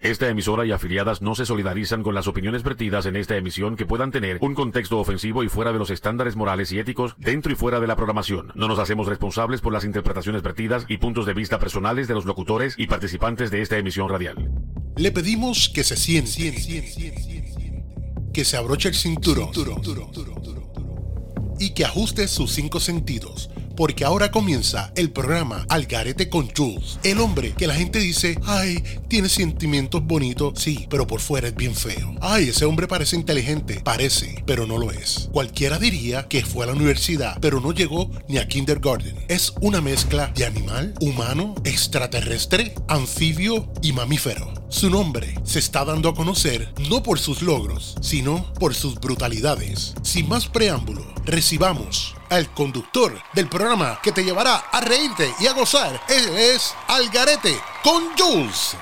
Esta emisora y afiliadas no se solidarizan con las opiniones vertidas en esta emisión que puedan tener un contexto ofensivo y fuera de los estándares morales y éticos dentro y fuera de la programación. No nos hacemos responsables por las interpretaciones vertidas y puntos de vista personales de los locutores y participantes de esta emisión radial. Le pedimos que se siente, que se abroche el cinturón y que ajuste sus cinco sentidos porque ahora comienza el programa Algarete con Jules. El hombre que la gente dice, ay, tiene sentimientos bonitos, sí, pero por fuera es bien feo. Ay, ese hombre parece inteligente, parece, pero no lo es. Cualquiera diría que fue a la universidad, pero no llegó ni a kindergarten. Es una mezcla de animal, humano, extraterrestre, anfibio y mamífero. Su nombre se está dando a conocer no por sus logros, sino por sus brutalidades. Sin más preámbulo, recibamos al conductor del programa que te llevará a reírte y a gozar. Él es Algarete con Jules.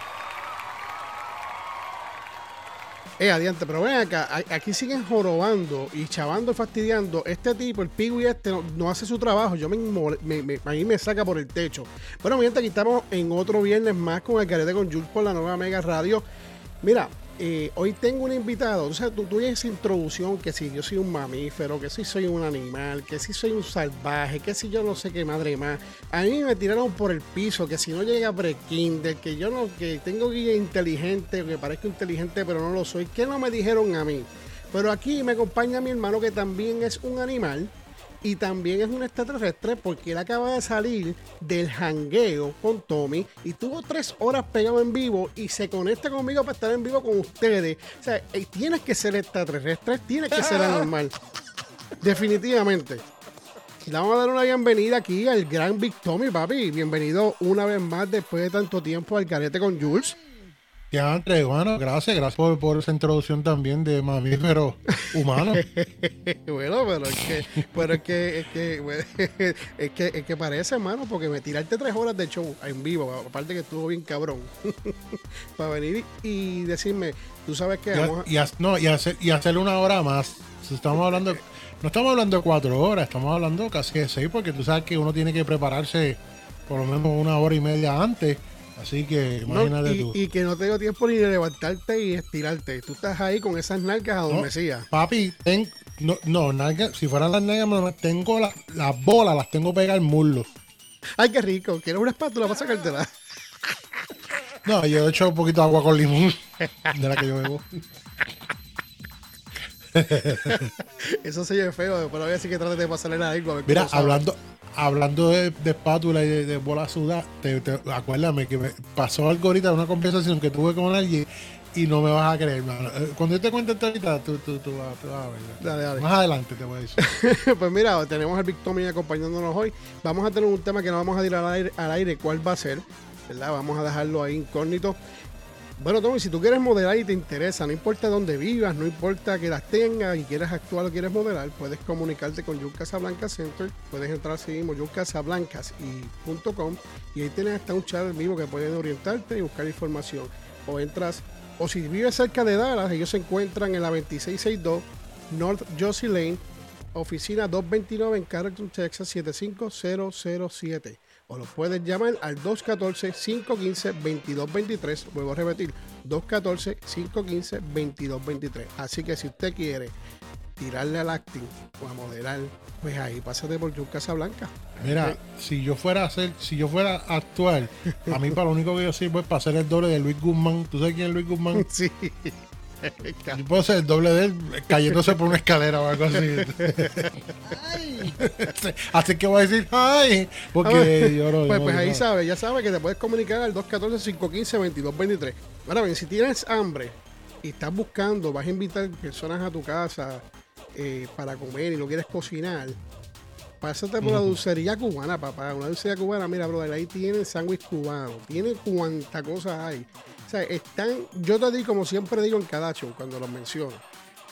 Eh, adiante, pero ven acá, aquí siguen jorobando y chavando y fastidiando. Este tipo, el Pigui este, no, hace su trabajo. Yo me, me, me saca por el techo. Bueno, mientras aquí estamos en otro viernes más con Algarete con Jules por la nueva Mega Radio. Mira, eh, hoy tengo un invitado, o sea, tú, tú introducción que si yo soy un mamífero, que si soy un animal, que si soy un salvaje, que si yo no sé qué madre más. A mí me tiraron por el piso, que si no llega pre-kinder, que yo no, que tengo guía inteligente, que parezco inteligente pero no lo soy, ¿qué no me dijeron a mí? Pero aquí me acompaña mi hermano que también es un animal y también es un extraterrestre porque él acaba de salir del hangueo con Tommy y tuvo tres horas pegado en vivo y se conecta conmigo para estar en vivo con ustedes. O sea, eh, tienes que ser extraterrestre, tienes que ser anormal. Definitivamente. Le vamos a dar una bienvenida aquí al gran Big Tommy, papi. Bienvenido una vez más después de tanto tiempo al carete con Jules. Ya, Andre, bueno, gracias, gracias por, esa introducción también de mamífero humano. bueno, pero es que, pero es que, es que, es que, es que parece, hermano, porque me tiraste tres horas de show en vivo, aparte que estuvo bien cabrón, para venir y decirme, tú sabes que y, no, y, hacer, y hacerle una hora más. Estamos hablando, no estamos hablando de cuatro horas, estamos hablando casi de seis, porque tú sabes que uno tiene que prepararse por lo menos una hora y media antes Así que imagínate y, tú. Y que no tengo tiempo ni de levantarte y estirarte. Tú estás ahí con esas nalgas adormecidas. No, papi, ten, no, no nalgas, si fueran las nalgas, tengo las bolas, las tengo pegadas al muslo. Ay, qué rico. ¿Quieres una espátula para sacártela? No, yo he hecho un poquito de agua con limón de la que yo bebo. Eso se ve feo, pero voy a decir que trate de pasarle la lengua. Mira, hablando, hablando de, espátula y de, bola sudada, te, acuérdame que me pasó algo ahorita, una conversación que tuve con alguien y no me vas a creer, eh, Cuando yo te cuente esto ahorita, tú, tú, tú, vas, a ver. Dale, dale. Más adelante te voy a decir. pues mira, tenemos al Victomi acompañándonos hoy. Vamos a tener un tema que no vamos a tirar al aire, al aire cuál va a ser, ¿verdad? Vamos a dejarlo ahí incógnito. Bueno, Tommy, si tú quieres modelar y te interesa, no importa dónde vivas, no importa que las tengas y quieres actuar o quieres modelar, puedes comunicarte con Yul Casablanca Center, puedes entrar así mismo, yulcasablancas.com y ahí tienes hasta un chat vivo que pueden orientarte y buscar información. O entras, o si vives cerca de Dallas, ellos se encuentran en la 2662 North Josie Lane, oficina 229 en Carrollton, Texas 75007 o lo puedes llamar al 214-515-2223. Vuelvo a repetir, 214-515-2223. Así que si usted quiere tirarle al acting o a modelar, pues ahí pásate por tu Casa Blanca. Mira, si yo fuera a hacer, si yo fuera a actuar, a mí para lo único que yo sirvo es para hacer el doble de Luis Guzmán. ¿Tú sabes quién es Luis Guzmán? Sí. Yo puedo ser el doble de él cayéndose por una escalera o algo así. así que voy a decir, ay, porque yo no, Pues, pues ahí sabes, ya sabes que te puedes comunicar al 214-515-2223. Ahora bien, si tienes hambre y estás buscando, vas a invitar personas a tu casa eh, para comer y no quieres cocinar, pásate por la dulcería cubana, papá. Una dulcería cubana, mira, brother, ahí tiene sándwich cubano, tiene cuánta cosa hay. O sea, están, yo te digo, como siempre digo en cada show cuando los menciono,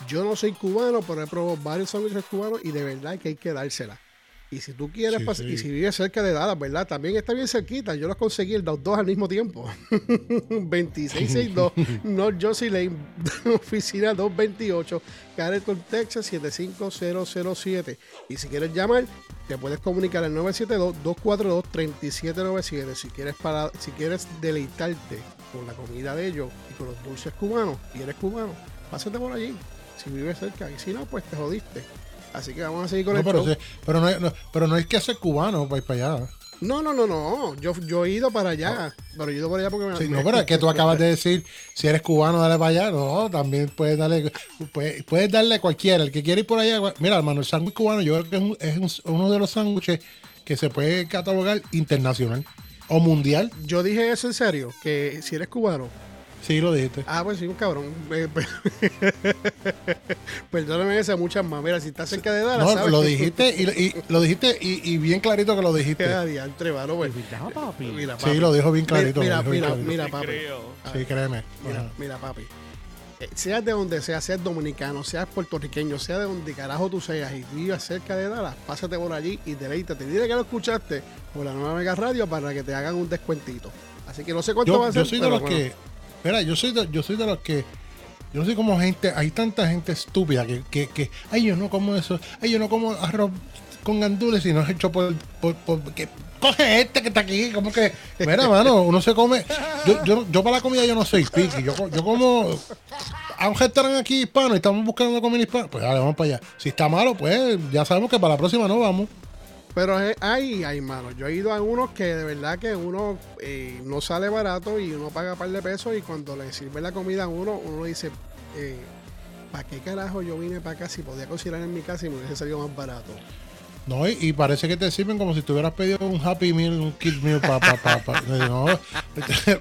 yo no soy cubano, pero he probado varios sándwiches cubanos y de verdad que hay que dársela. Y si tú quieres, y si vives cerca de Dallas, ¿verdad? También está bien cerquita. Yo los conseguí los dos al mismo tiempo. 2662 North Josie Lane, oficina 228, Carleton, Texas 75007. Y si quieres llamar, te puedes comunicar al 972-242-3797. Si quieres, para, si quieres deleitarte con la comida de ellos y con los dulces cubanos, y eres cubano, pásate por allí, si vives cerca, y si no, pues te jodiste. Así que vamos a seguir con No, el pero, show. sí, pero, no, no- pero no hay que ser cubano para ir para allá. No, no, no, no. Yo, yo he ido para allá. Pero he ido para allá porque me. Sí, me- no, pero es que tú acabas de decir, si eres cubano, dale para allá. No, también puedes darle, puedes, puedes darle a cualquiera. El que quiere ir por allá, mira, hermano, el sándwich cubano, yo creo que es, un- es un- uno de los sándwiches que se puede catalogar internacional o mundial. Yo dije eso en serio, que si eres cubano. Sí, lo dijiste. Ah, pues sí, un cabrón. Eh, pe- Perdóname esa muchas más. Mira, si estás cerca de Dallas, No, sabes lo dijiste y, y- lo dijiste y, y bien clarito que lo dijiste. Ah, diantre, mano, pues. Mira, Sí, lo dijo bien clarito. Mira, mira, clarito. mira, papi. Sí, créeme. Mira, mira, papi. Eh, Seas de donde seas, seas dominicano, seas puertorriqueño, sea de donde carajo tú seas y vivas cerca de Dallas, pásate por allí y deleítate. Dile que lo escuchaste por la nueva Mega Radio para que te hagan un descuentito. Así que no sé cuánto va Yo, a ser. yo soy de los bueno. que. Mira, yo soy de, yo soy de los que. Yo no sé cómo gente. Hay tanta gente estúpida que, que, que. Ay, yo no como eso. Ay, yo no como arroz con gandules y no es hecho por. por, por- que, coge este que está aquí. Como que. Mira, mano, uno se come. Yo, yo, yo para la comida yo no soy piqui. Yo, yo como. A un aquí hispano y estamos buscando comida hispana. Pues dale, vamos para allá. Si está malo, pues ya sabemos que para la próxima no vamos. Pero hay, hay, mano. Yo he ido a unos que de verdad que uno eh, no sale barato y uno paga un par de pesos y cuando le sirve la comida a uno, uno dice, eh, ¿para qué carajo yo vine para acá si podía cocinar en mi casa y me hubiese salido más barato? No, y, y parece que te sirven como si te hubieras pedido un Happy Meal, un Kid Meal para... Pa, pa, pa- no,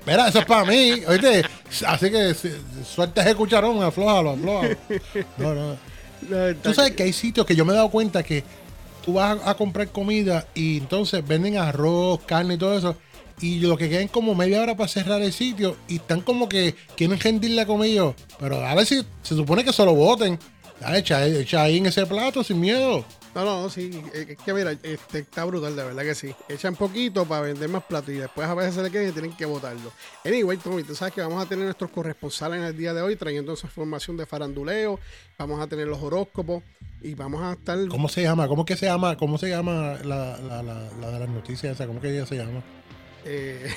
mira, eso es para mí, oíste. Así que si- suelta ese cucharón, aflójalo, aflójalo. No, no. Tú sabes que hay sitios que yo me he dado cuenta que tú vas a, a comprar comida y entonces venden arroz, carne y todo eso. Y lo que quedan como media hora para cerrar el sitio y están como que quieren rendir la comida. Pero a ver si se supone que se lo boten. Ya, Echa, echa ahí en ese plato sin miedo. No, no, sí, es es que mira, este está brutal, de verdad que sí. Echan poquito para vender más platos y después a veces se le quedan y tienen que botarlo. Anyway, Tommy, tú sabes que vamos a tener nuestros corresponsales en el día de hoy trayendo esa información de faranduleo, vamos a tener los horóscopos y vamos a estar... ¿Cómo se llama? ¿Cómo que se llama? ¿Cómo se llama la, la, la, la de las noticias esa? ¿Cómo que ella se llama? Eh,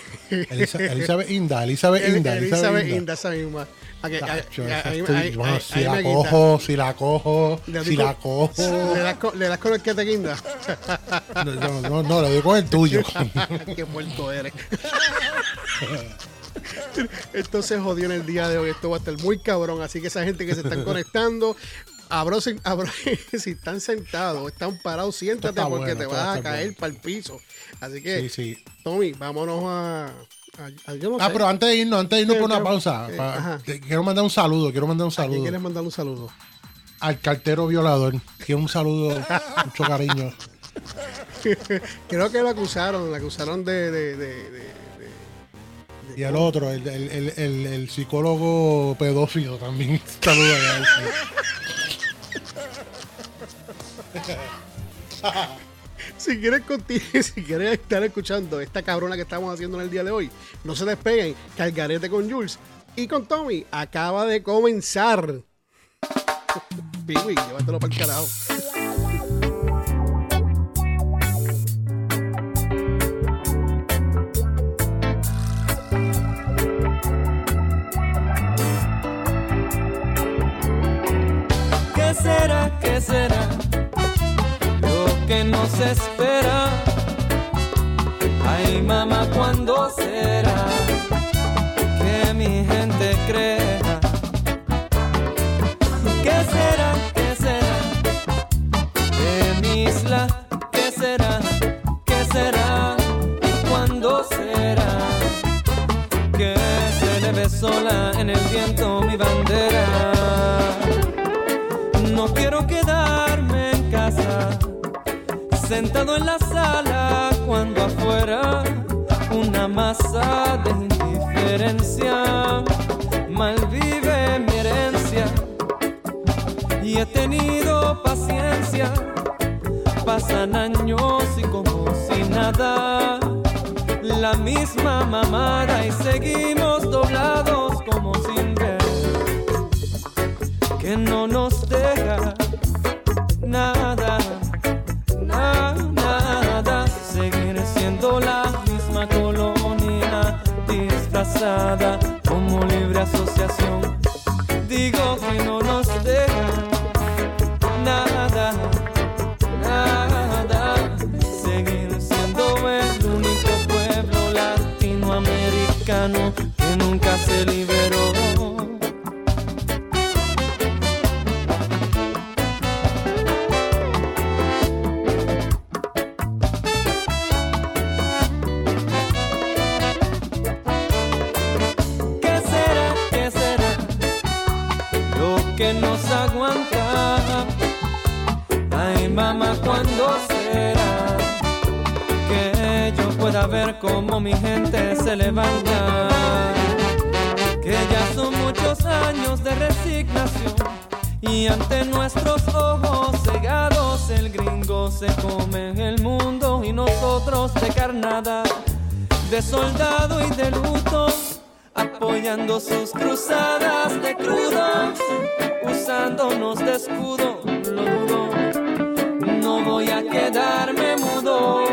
Elisa- Elizabeth Inda, Elizabeth El- Inda, Elizabeth Inda. Inda, esa misma. Si la cojo, si la cojo, si la cojo. Le das, con, le das con el que te guinda. No, no, no, no, le digo con el tuyo. Qué puerto eres. Esto se jodió en el día de hoy. Esto va a estar muy cabrón. Así que esa gente que se están conectando, abro- si están sentados, están parados, siéntate está porque bueno, te vas va a caer bueno. para el piso. Así que, Sí, sí. Tommy, vámonos a. a- a- yo no Ah, sé. pero antes de irnos, antes de irnos por una pausa, eh, te- quiero mandar un saludo, quiero mandar un ¿A quién saludo quieres mandar un saludo? al cartero violador. Quiero un saludo, mucho cariño. Creo que lo acusaron, lo acusaron de. de, de, de- de- Y el otro, el, el, el, el- el psicólogo pedófilo también. Saludo a él. Si quieres contigo, si quieres estar escuchando esta cabrona que estamos haciendo en el día de hoy, no se despeguen. Calgarete con Jules y con Tommy acaba de comenzar. Piwi, llévatelo para el carajo. ¿Qué será? ¿Qué será? Que nos espera. Ay, mamá, ¿cuándo será que mi gente crea? En la sala, cuando afuera una masa de indiferencia malvive mi herencia. Y he tenido paciencia, pasan años y como si nada, la misma mamada y seguimos doblados como sin ver que no nos deja como libre asociación. Digo que no de carnada, de soldado y de luto apoyando sus cruzadas de crudos, usándonos de escudo, lo dudo. No voy a quedarme mudo,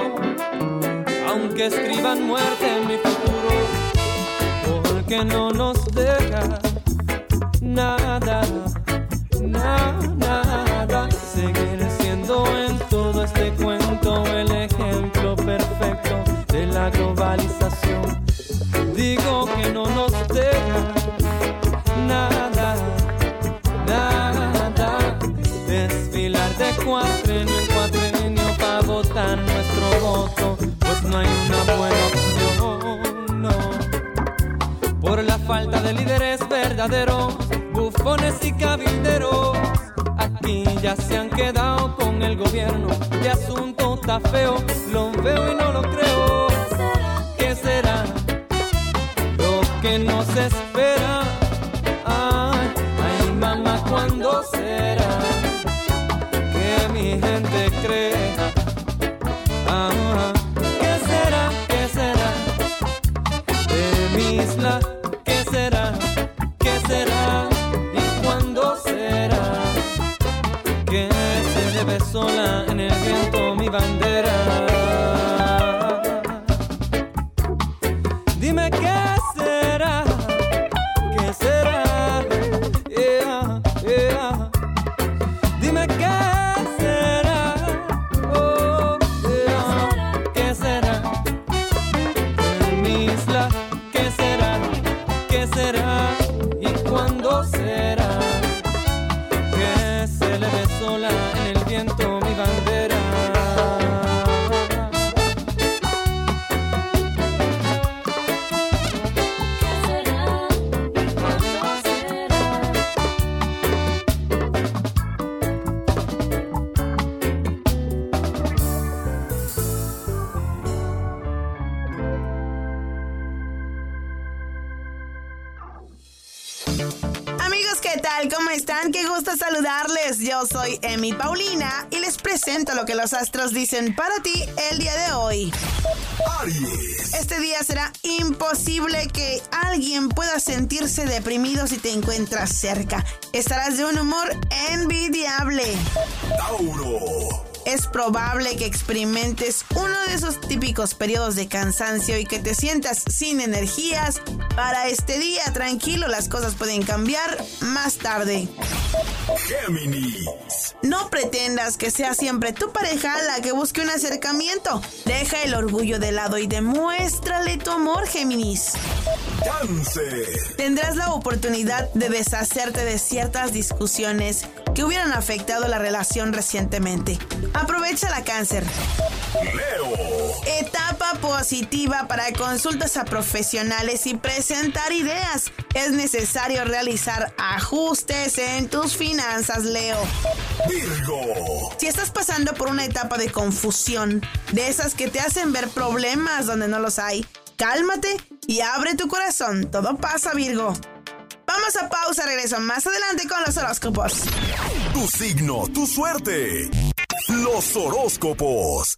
aunque escriban muerte en mi futuro, porque no nos deja nada, nada. Seguir siendo en todo este cuento el ejemplo perfecto la globalización. Digo que no nos deja nada, nada. Desfilar de cuatrenio en cuatrenio para votar nuestro voto, pues no hay una buena opción, no. Por la falta de líderes verdaderos, bufones y cabilderos, aquí ya se han quedado con el gobierno. El asunto está feo, lo veo y no lo creo. Lo que nos espera. Ay, ay, mamá, ¿cuándo será que mi gente cree? Deprimido si te encuentras cerca. Estarás de un humor envidiable. Es probable que experimentes uno de esos típicos periodos de cansancio y que te sientas sin energías. Para este día, tranquilo, las cosas pueden cambiar más tarde. No pretendas que sea siempre tu pareja la que busque un acercamiento. Deja el orgullo de lado y demuéstrale tu amor, Géminis. Tendrás la oportunidad de deshacerte de ciertas discusiones que hubieran afectado la relación recientemente. Aprovecha la cáncer. Etapa positiva para consultas a profesionales y presentar ideas. Es necesario realizar ajustes en tus finanzas, Leo. Si estás pasando por una etapa de confusión, de esas que te hacen ver problemas donde no los hay, cálmate y abre tu corazón. Todo pasa, Virgo. Vamos a pausa, regreso más adelante con los horóscopos. Tu signo, tu suerte. Los horóscopos.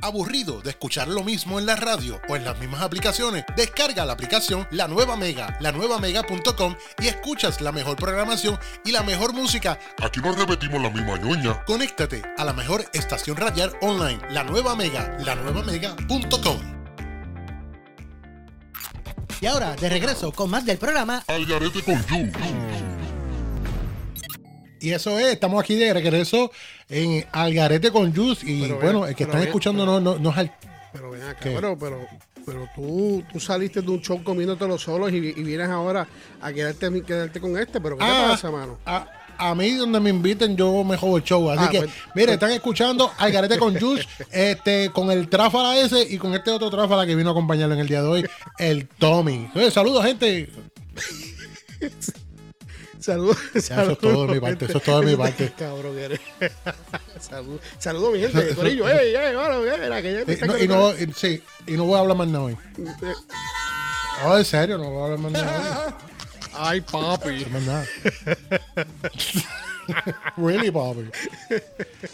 ¿Aburrido de escuchar lo mismo en la radio o en las mismas aplicaciones? Descarga la aplicación La Nueva Mega, lanuevamega.com y escuchas la mejor programación y la mejor música. Aquí no repetimos la misma ñoña. Conéctate a la mejor estación radial online, La Nueva Mega, lanuevamega.com. Y ahora, de regreso con más del programa Al garete con Juice. Y eso es, estamos aquí de regreso en Algarete con Juice. Y Pero bueno, ven, el que están ven, escuchando no, no, no es al. Pero ven acá, bueno, pero, pero tú, tú saliste de un show comiéndotelo solos y, y vienes ahora a quedarte, quedarte con este, pero ¿qué te Ah, pasa, mano? A, a mí, donde me inviten, yo me jodo el show. Así Ah, que, pues- mire, están escuchando Algarete con Juice, este, con el tráfala ese y con este otro tráfala que vino a acompañarlo en el día de hoy, el Tommy. Saludos, gente. Saludos. eso es todo de mi parte, eso es todo de mi parte. Cabrón, eres. Saludos, saludos, mi gente. Corillo, ey, ey, bueno, mira, que ya te está no, y, no, y- sí, y no voy a hablar más nada hoy. Eh, No, en serio, no voy a hablar más nada hoy. Ay, papi. Nada. really, papi.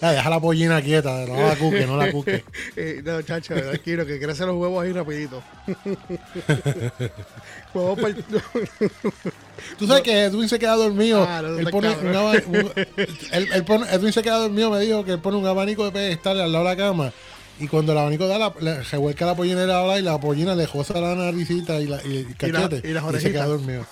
Ya, deja la pollina quieta, no la cuque, no la cuque. Eh, no, chacho, tranquilo, que crecen los huevos ahí rapidito. huevos para Tú sabes que Edwin se queda dormido. Ah, no, él está pone cabrón. un abanico. un- él- él pone- Edwin se queda dormido, me dijo que él pone un abanico de pedestal al lado de la cama. Y cuando el abanico da, la, le revuelca la pollinera habla y la pollina le josa la naricita y, la, y el cachete. y las y se queda dormido.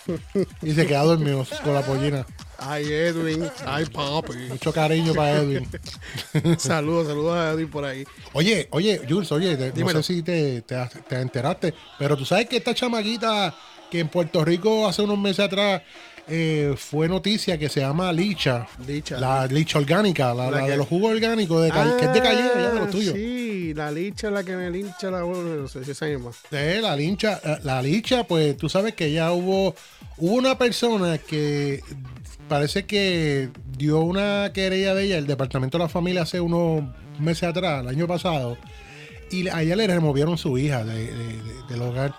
Y se queda dormido con la pollina. Ay, Edwin. Ay, papi. Mucho cariño para Edwin. saludos, saludos a Edwin por ahí. Oye, oye, Jules, oye, te- no sé si te, te, te enteraste, pero tú sabes que esta chamaquita que en Puerto Rico hace unos meses atrás eh, fue noticia que se llama Licha. Licha. La licha orgánica, la, La la que- de los jugos orgánicos, de Cal- que es de calle, ya de los Ah, tuyos. Sí, la licha la que me lincha la no sé si esa misma. Eh, la lincha, eh, la licha, pues tú sabes que ya hubo, hubo una persona que parece que dio una querella de ella, el departamento de la familia hace unos meses atrás, el año pasado, y a ella le removieron su hija de- de- de- del hogar.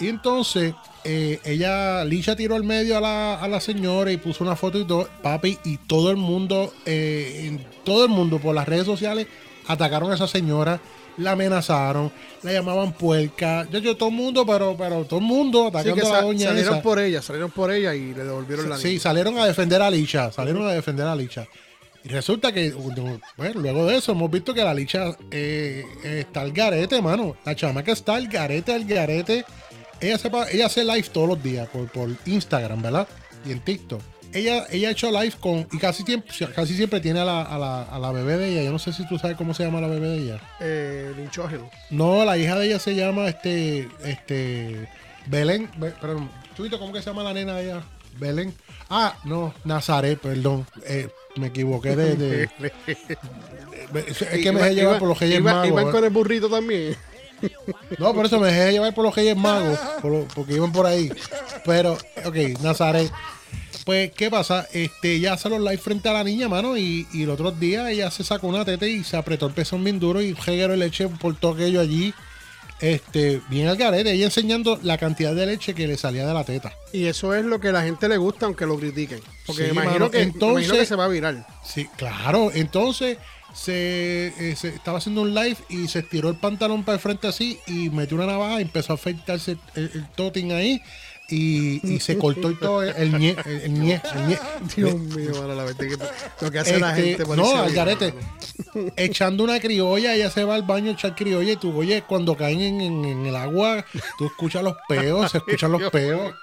Y entonces eh, ella, Licha tiró al medio a la, a la señora y puso una foto y todo, papi, y todo el mundo, eh, en- todo el mundo por las redes sociales atacaron a esa señora, la amenazaron, la llamaban puerca, yo, yo todo el mundo, pero, pero todo el mundo Sí, atacando a la doña salieron esa. por ella, salieron por ella y le devolvieron la Sí, niña. salieron a defender a Licha, salieron a defender a Licha. Y resulta que, bueno, luego de eso hemos visto que la Licha eh, está al garete, mano. La chamaca está al garete, al garete. Ella, sepa, ella hace live todos los días por, por Instagram, ¿verdad? Y en TikTok. Ella, ella ha hecho live con, y casi siempre, casi siempre tiene a la, a, la, a la bebé de ella. Yo no sé si tú sabes cómo se llama la bebé de ella. Eh, linchógeno. No, la hija de ella se llama este, este, Belén, Be- perdón, Chuito, ¿cómo que se llama la nena de ella? Belén. Ah, no, Nazaret, perdón, eh, me equivoqué de, de- es que me dejé llevar por los Magos. iban ¿eh? con el burrito también. No, por eso me dejé llevar por los Reyes Magos, por lo- porque iban por ahí. Pero, ok, Nazaret. Pues, ¿qué pasa? Este, ella hace los live frente a la niña, mano, y, y el otro día ella se sacó una teta y se apretó el pezón bien duro y reguero de leche por todo aquello allí. Este, bien al garete, ella enseñando la cantidad de leche que le salía de la teta. Y eso es lo que la gente le gusta, aunque lo critiquen. Porque Sí, imagino mano, que, entonces- imagino que se va a virar. Sí, claro. Entonces se, eh, se estaba haciendo un live y se estiró el pantalón para el frente así y metió una navaja y empezó a afeitarse el, el toting ahí y, y se cortó y todo el ñe, el, el ñe, el ñe. Dios mío, mano, la verdad que lo que hace la Este, gente. por no, al garete. Echando una criolla, ella se va al baño a echar criolla y tú, oye, cuando caen en, en- en el agua, tú escuchas los peos, se escuchan los peos.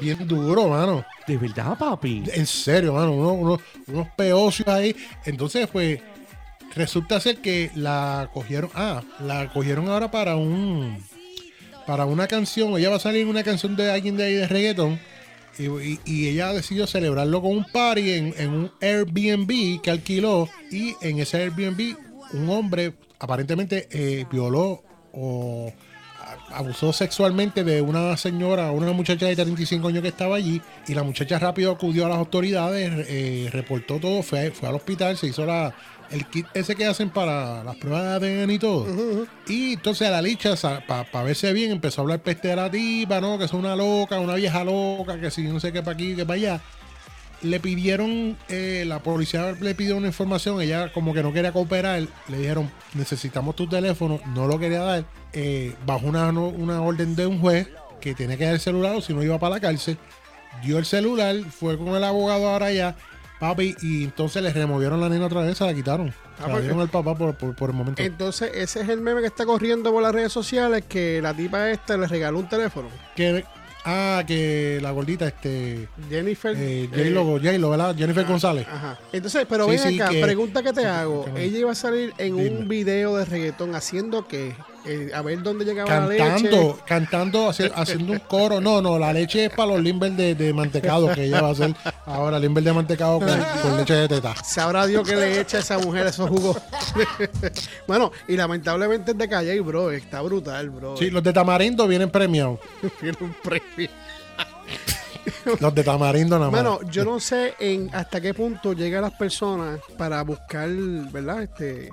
Bien duro, mano. De verdad, papi. En serio, mano, unos, unos, unos peocios ahí. Entonces, pues, resulta ser que la cogieron, ah, la cogieron ahora para un, para una canción. Ella va a salir una canción de alguien de ahí de reggaeton. Y, y- y ella decidió celebrarlo con un party en, un Airbnb que alquiló. Y en ese Airbnb, un hombre aparentemente eh, violó o abusó sexualmente de una señora, una muchacha de 35 años que estaba allí. Y la muchacha rápido acudió a las autoridades, eh, reportó todo, fue al hospital, se hizo la, el kit ese que hacen para las pruebas de ADN y todo. Y entonces a la licha, para verse bien, empezó a hablar peste de la tipa, ¿no? Que es una loca, una vieja loca, que si no sé qué para aquí, que para allá. Le pidieron, eh, la policía le pidió una información, ella como que no quería cooperar, le dijeron, necesitamos tu teléfono, no lo quería dar, eh, bajo una, una orden de un juez que tiene que dar el celular o si no iba para la cárcel, dio el celular, fue con el abogado ahora allá Papi, y entonces le removieron la nena otra vez, se la quitaron. Ah, se la porque- dieron al papá por, por, por el momento. Entonces, ese es el meme que está corriendo por las redes sociales que la tipa esta le regaló un teléfono. Que, ah, que la gordita, este. Jennifer. Eh, eh, J-Lo. Jennifer González. Ajá. Entonces, pero Sí, ven sí, acá, que- pregunta que te hago. que- Ella iba a salir en Dime. un video de reggaetón haciendo que a ver dónde llegaba la leche. Cantando, cantando, haci- haciendo un coro. No, no, la leche es para los limber de, de mantecado que ella va a hacer ahora, limber de mantecado con, con leche de teta. Sabrá Dios que le echa a esa mujer esos jugos. bueno, y lamentablemente es de Calle, bro. Está brutal, bro. Sí, los de tamarindo vienen premiados. Tiene un premio. Los de tamarindo nada más. Bueno, yo no sé en hasta qué punto llegan las personas para buscar, ¿verdad? Este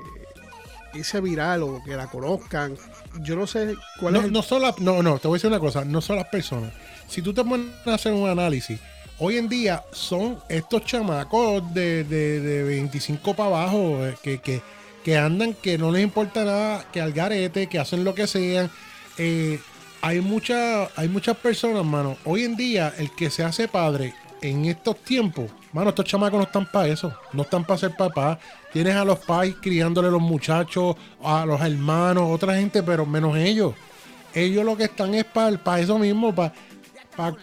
irse viral o que la conozcan. Yo no sé cuál es no, el no, no, no, te voy a decir una cosa, no son las personas. Si tú te pones a hacer un análisis, hoy en día son estos chamacos de, de, de 25 para abajo eh, que, que, que andan, que no les importa nada, que al garete, que hacen lo que sean. Eh, hay, mucha, hay muchas personas, mano. Hoy en día, el que se hace padre en estos tiempos, mano, estos chamacos no están para eso, no están para ser papás. Tienes a los pais criándole los muchachos, a los hermanos, otra gente, pero menos ellos. Ellos lo que están es para eso mismo, para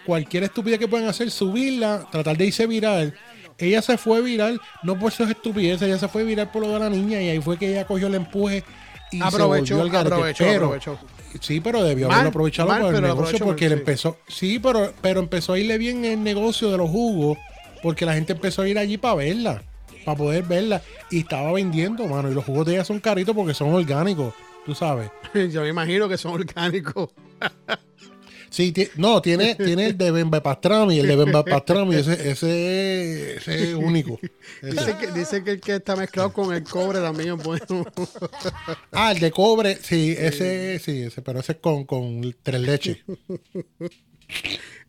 cualquier estupidez que puedan hacer, subirla, tratar de irse viral. Ella se fue viral, no por sus estupideces, ella se fue viral por lo de la niña y ahí fue que ella cogió el empuje y Aprovechó, se volvió al aprovechó, Pero- aprovechó. Sí, pero debió Mal, haberlo aprovechado mal, por el negocio porque él empezó. Sí, pero, pero empezó a irle bien el negocio de los jugos porque la gente empezó a ir allí para verla, para poder verla y estaba vendiendo, mano. Y los jugos de ella son caritos porque son orgánicos, tú sabes. Yo me imagino que son orgánicos. Sí, no, tiene, tiene el de Bembepastrami, el de Bembepastrami, ese, ese, ese es único. Ese. Dice que, dice que el que está mezclado con el cobre también es bueno. Ah, el de cobre, sí, ese, sí, ese, pero ese es con, con tres leches.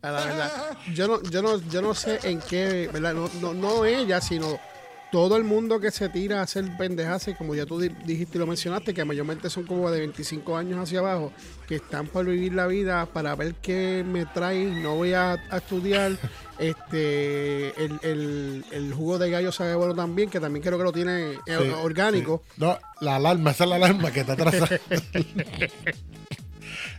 A la verdad. Yo no, yo no, yo no sé en qué, ¿verdad? No, no, no ella, sino todo el mundo que se tira a hacer pendejas, y como ya tú di- dijiste y lo mencionaste, que mayormente son como de 25 años hacia abajo, que están por vivir la vida para ver qué me trae, no voy a, a estudiar. Este el, el, el jugo de gallo sabe bueno también, que también creo que lo tiene eh, Sí, orgánico. sí. No, la alarma, esa es la alarma que está atrás.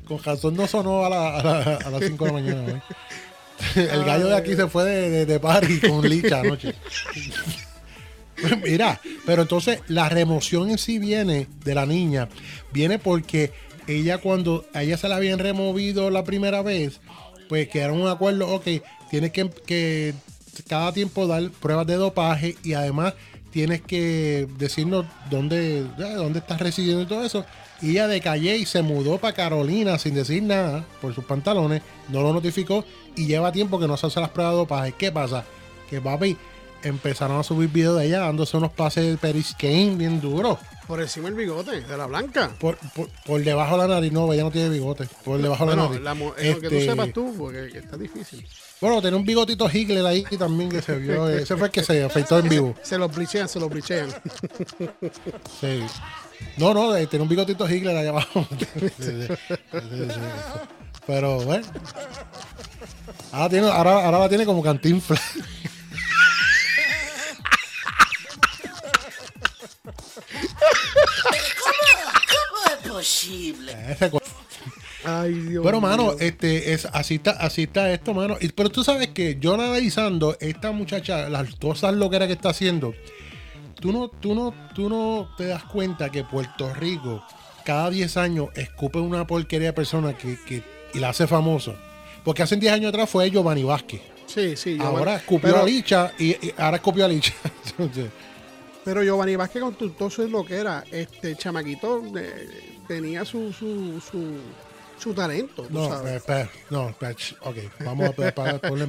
Con razón no sonó a, la- a, la- a las 5 de la mañana. El gallo de aquí se fue de, de, de party con Licha anoche. Mira, pero entonces la remoción en sí viene de la niña, viene porque ella cuando a ella se la habían removido la primera vez, pues que era un acuerdo, ok, tienes que, que cada tiempo dar pruebas de dopaje y además tienes que decirnos dónde, eh, dónde estás residiendo y todo eso. Y ella de Calle y se mudó para Carolina sin decir nada por sus pantalones, no lo notificó y lleva tiempo que no se hace las pruebas de dopaje. ¿Qué pasa? Que papi empezaron a subir videos de ella dándose unos pases de periscane bien duros. Por encima el bigote, de la blanca. Por, por, por debajo de la nariz, no, ella no tiene bigote. Por debajo de la Bueno, nariz. la eh, que tú Este, sepas tú, porque está difícil. Bueno, tenía un bigotito Hitler ahí también que se vio. Ese fue el que se afeitó en vivo. Se los blichean, se los blichean. Sí. No, no, eh, tenía un bigotito Hitler allá abajo. Pero bueno. Ahora, tiene, ahora, ahora la tiene como cantinfla. ¿Cómo es posible? Ay, Dios Pero, mano, este, es, así, está, así está esto, mano. Y- pero tú sabes que yo analizando esta muchacha, las cosas loqueras que está haciendo, tú no, tú no, tú no te das cuenta que Puerto Rico cada 10 años escupe una porquería de persona que, que- y la hace famoso. Porque hace 10 años atrás fue Giovanni Vázquez. Sí, sí. Ahora Giovanni- escupió pero, a Licha y, y ahora escupió a Licha. Entonces, Pero Giovanni Vázquez con todo eso es lo que era. Este chamaquito eh, tenía su, su, su, su talento, no, sabes. no, ok, vamos a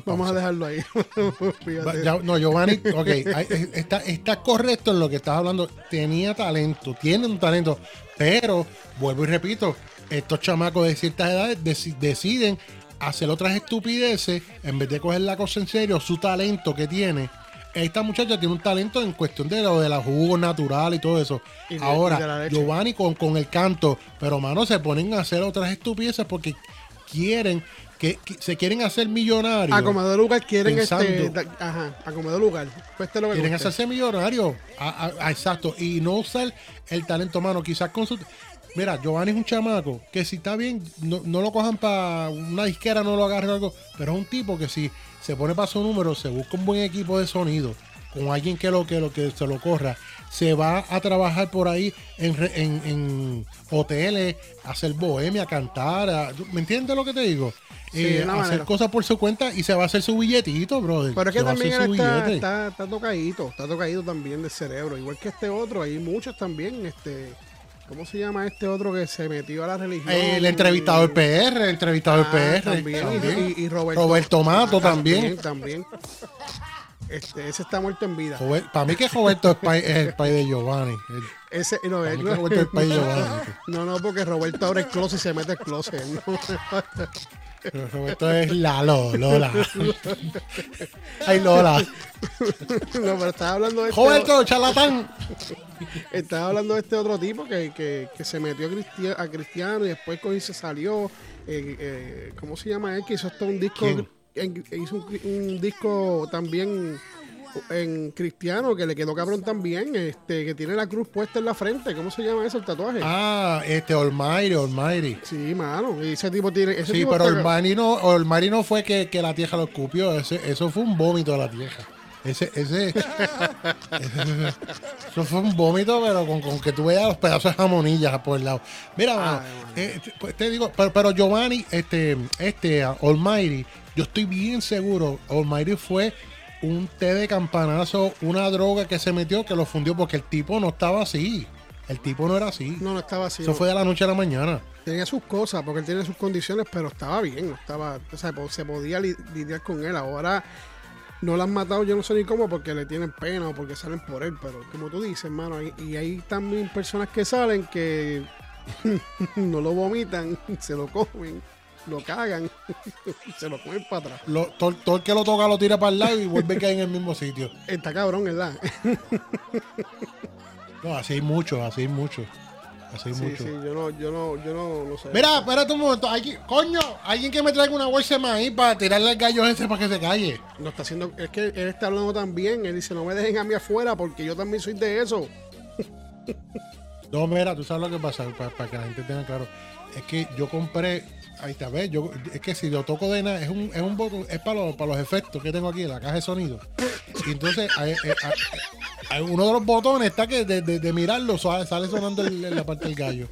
Vamos dejarlo ahí. Ya- no, Giovanni, ok, eh, está, está correcto en lo que estás hablando. Tenía talento, tiene un talento, pero vuelvo y repito, estos chamacos de ciertas edades deci- deciden hacer otras estupideces en vez de coger la cosa en serio, su talento que tiene. Esta muchacha tiene un talento en cuestión de lo de la jugo natural y todo eso. Y de- y Ahora, leche. Giovanni con, con el canto, pero mano, se ponen a hacer otras estupideces porque quieren que, que se quieren hacer millonarios. A como de lugar quieren Pensando. este. da- ajá, a como de lugar. Cueste lo que Quieren hacerse millonarios. A- a- a- exacto. Y no usar el talento humano. Quizás con su. Mira, Giovanni es un chamaco que si está bien, no, no lo cojan para una disquera, no lo agarren algo. Pero es un tipo que si se pone para su número, se busca un buen equipo de sonido, con alguien que lo que, lo que se lo corra, se va a trabajar por ahí en, en, en hoteles, hacer bohemia, a cantar. a- ¿Me entiendes lo que te digo? Sí, Eh, hacer manera. cosas por su cuenta y se va a hacer su billetito, brother. Pero es Se que a también él está, está, está tocadito, está tocadito también del cerebro. Igual que este otro, hay muchos también, este. ¿Cómo se llama este otro que se metió a la religión? El entrevistador PR, el entrevistador Ah, PR. también, también. Y, y Roberto, Roberto Mato también. también. También. Este, ese está muerto en vida. para mí que Roberto es, pa- es el país de Giovanni. El- Ese, no, él no- Roberto es el país de Giovanni. no, no, porque Roberto abre el closet y se mete el closet. ¿no? Roberto es Lalo, Lola. Ay, Lola. no, pero estaba hablando de este, Roberto, charlatán. estaba hablando de este otro tipo que, que, que se metió a, Cristia- a Cristiano y después se salió. eh, eh, ¿Cómo se llama él? Que hizo hasta un disco. Hizo un, un disco también en cristiano que le quedó cabrón también, este, que tiene la cruz puesta en la frente. ¿Cómo se llama eso, el tatuaje? Ah, este, Almighty, Almighty. Sí, mano. Y ese tipo tiene. Ese Sí, tipo pero Almighty no, Almighty no fue que, que la tierra lo escupió. Ese, eso fue un vómito de la tierra. Ese, ese, ese- eso fue un vómito, pero con, con que tú veas los pedazos de jamonillas por el lado. Mira, mano, eh, te- pues te digo, pero, pero Giovanni, este, este, Almighty, yo estoy bien seguro, Almighty fue un té de campanazo, una droga que se metió que lo fundió porque el tipo no estaba así. El tipo no era así. No, no estaba así. Eso no. fue de la noche a la mañana. Tenía sus cosas, porque él tiene sus condiciones, pero estaba bien. no Estaba, o sea, se podía li- lidiar con él. Ahora no lo han matado, yo no sé ni cómo, porque le tienen pena o porque salen por él. Pero como tú dices, hermano, y, y hay también personas que salen que no lo vomitan, se lo comen, lo cagan, se lo comen para atrás. Lo- todo, todo el que lo toca lo tira para el lado y vuelve a caer en el mismo sitio. Está cabrón, ¿verdad? No, así hay muchos, así hay muchos. Así hay Sí, muchos. sí, yo no, yo no, yo no, no sé. Mira, espérate un momento. Alguien, coño, alguien que me traiga una bolsa de maíz para tirarle al gallo ese para que se calle. No está haciendo, es que él está hablando también. Él dice, no me dejen a mí afuera porque yo también soy de eso. No, mira, tú sabes lo que pasa, para, que la gente tenga claro. Es que yo compré, ahí está, ves, yo, es que si lo toco de nada, es un, es un botón, es para los, para los efectos que tengo aquí en la caja de sonido. Y entonces, hay- hay- hay- hay uno de los botones está que de, de- de mirarlo sale, sale sonando en la parte del gallo.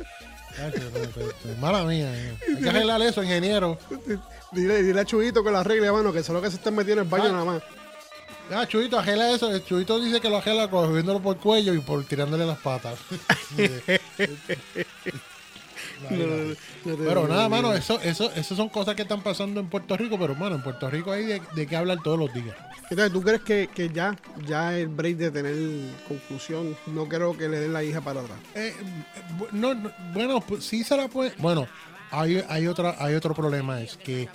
Mala mía, eh. hay que arreglar eso, ingeniero. Dile, dile a Chuyito que lo arregle, mano, que eso es lo que se está metiendo en el baño Ah. nada más. Ah, Chuito, arregla eso. El Chuito dice que lo arregla cogiéndolo por el cuello y por tirándole las patas. Pero nada, mano, eso, eso, eso son cosas que están pasando en Puerto Rico, pero bueno, en Puerto Rico hay de, de qué hablar todos los días. Entonces, ¿tú crees que, que ya, ya el break de tener conclusión, no creo que le den la hija para atrás? Eh, no, no, bueno, pues, sí se la puede. Bueno, hay, hay, otra, hay otro problema, es que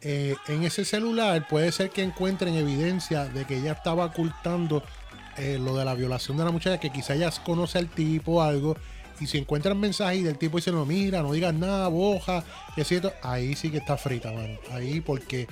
eh, en ese celular puede ser que encuentren evidencia de que ella estaba ocultando eh, lo de la violación de la muchacha, que quizá ella conoce al tipo o algo, y si encuentran mensajes y del tipo dice, no, mira, no digas nada, boja, que es cierto, ahí sí que está frita, mano. Ahí porque,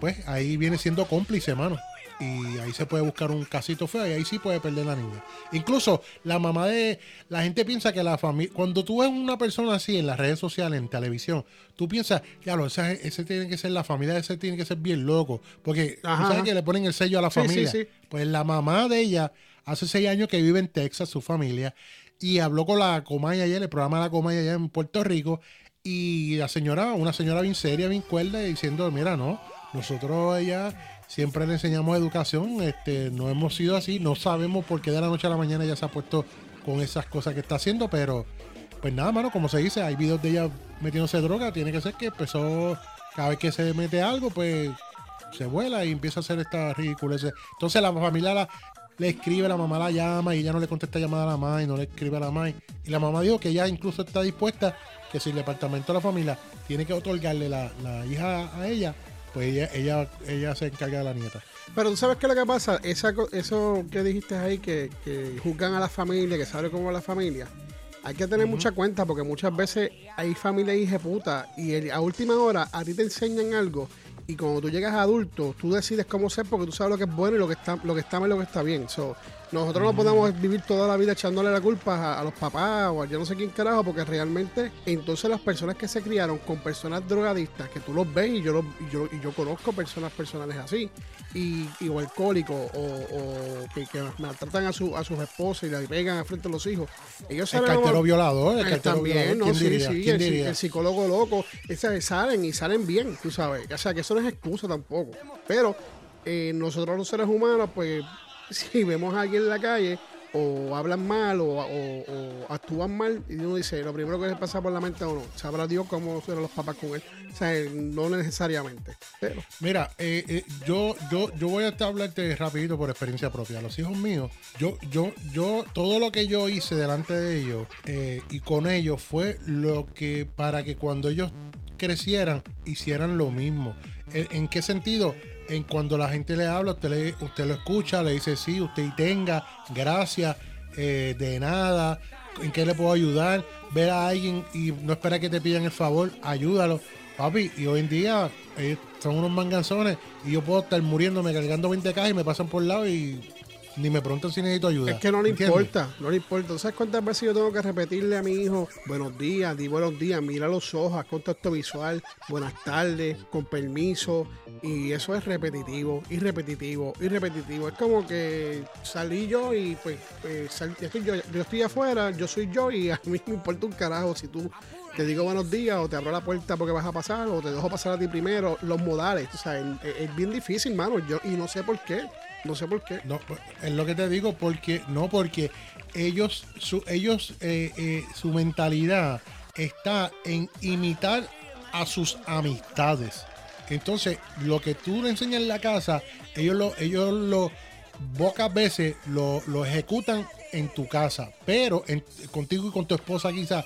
pues, ahí viene siendo cómplice, mano. Y ahí se puede buscar un casito feo y ahí sí puede perder la niña. Incluso la mamá de. La gente piensa que la familia. Cuando tú ves una persona así en las redes sociales, en televisión, tú piensas, ya lo, ese, ese tiene que ser la familia, ese tiene que ser bien loco. Porque tú sabes que le ponen el sello a la Sí, sí, familia. sí. Pues la mamá de ella, hace seis años que vive en Texas, su familia, y habló con la Comay ayer, el programa de la Comay allá en Puerto Rico, y la señora, una señora bien seria, bien cuerda, diciendo, mira, no, nosotros ella siempre le enseñamos educación, este, no hemos sido así, no sabemos por qué de la noche a la mañana ella se ha puesto con esas cosas que está haciendo, pero pues nada, mano, como se dice, hay videos de ella metiéndose droga, tiene que ser que empezó, cada vez que se mete algo, pues se vuela y empieza a hacer esta ridiculez. Entonces la familia la, le escribe, la mamá la llama y ella no le contesta llamada a la mamá y no le escribe a la mamá. Y la mamá dijo que ella incluso está dispuesta que si el departamento de la familia tiene que otorgarle la, la hija a ella, pues ella, ella, ella se encarga de la nieta. Pero tú sabes qué es lo que pasa, Esa, eso que dijiste ahí, que, que juzgan a la familia, que sabe cómo es la familia, hay que tener mucha cuenta porque muchas veces hay familias hija puta y el- a última hora a ti te enseñan algo y cuando tú llegas a adulto, tú decides cómo ser porque tú sabes lo que es bueno y lo que está, lo que está mal y lo que está bien. So, nosotros no podemos vivir toda la vida echándole la culpa a, a los papás o a yo no sé quién carajo, porque realmente entonces las personas que se criaron con personas drogadistas, que tú los ves y yo, los- y yo, y yo conozco personas personales así, y, y o alcohólicos o, o que, que maltratan a, su, a sus esposas y le pegan al frente de los hijos. Ellos El cartero violador, el Eh, cartero también, violador, ¿no? ¿quién Sí, diría? sí, ¿Quién el, diría? el psicólogo loco, esa- salen y salen bien, tú sabes. O sea, que eso no es excusa tampoco. Pero eh, nosotros los seres humanos, pues, si vemos a alguien en la calle o hablan mal o, actúan mal y uno dice, lo primero que le pasa por la mente a uno, sabrá Dios cómo serán los papás con él. O sea, eh, no necesariamente. Pero, Mira, eh, eh, yo, yo, yo voy a hablarte rapidito por experiencia propia. Los hijos míos, yo, yo, yo, todo lo que yo hice delante de ellos y con ellos fue lo que para que cuando ellos crecieran hicieran lo mismo. ¿En, en qué sentido? En cuando la gente le habla, usted, le, usted lo escucha, le dice sí, usted tenga, gracias, eh, de nada, en qué le puedo ayudar, ver a alguien y no espera que te pidan el favor, ayúdalo. Papi, y hoy en día eh, son unos manganzones y yo puedo estar muriéndome cargando 20 cajas y me pasan por el lado y ni me preguntan si necesito ayuda. Es que no le ¿Entiendes? importa, no le importa. ¿Tú ¿Sabes cuántas veces yo tengo que repetirle a mi hijo, buenos días, di buenos días, mira los ojos, contacto visual, buenas tardes, con permiso? Y eso es repetitivo, y repetitivo, y repetitivo. Es como que salí yo y pues, eh, sal- yo, estoy, yo, yo estoy afuera, yo soy yo y a mí me importa un carajo si tú te digo buenos días o te abro la puerta porque vas a pasar o te dejo pasar a ti primero, los modales. O sea, es, es bien difícil, mano, yo, y no sé por qué. No sé por qué. No, pues, es lo que te digo, porque no, porque ellos, su, ellos, eh, eh, su mentalidad está en imitar a sus amistades. Entonces, lo que tú le enseñas en la casa, ellos lo, ellos lo pocas veces lo, lo ejecutan en tu casa, pero en- contigo y con tu esposa quizás,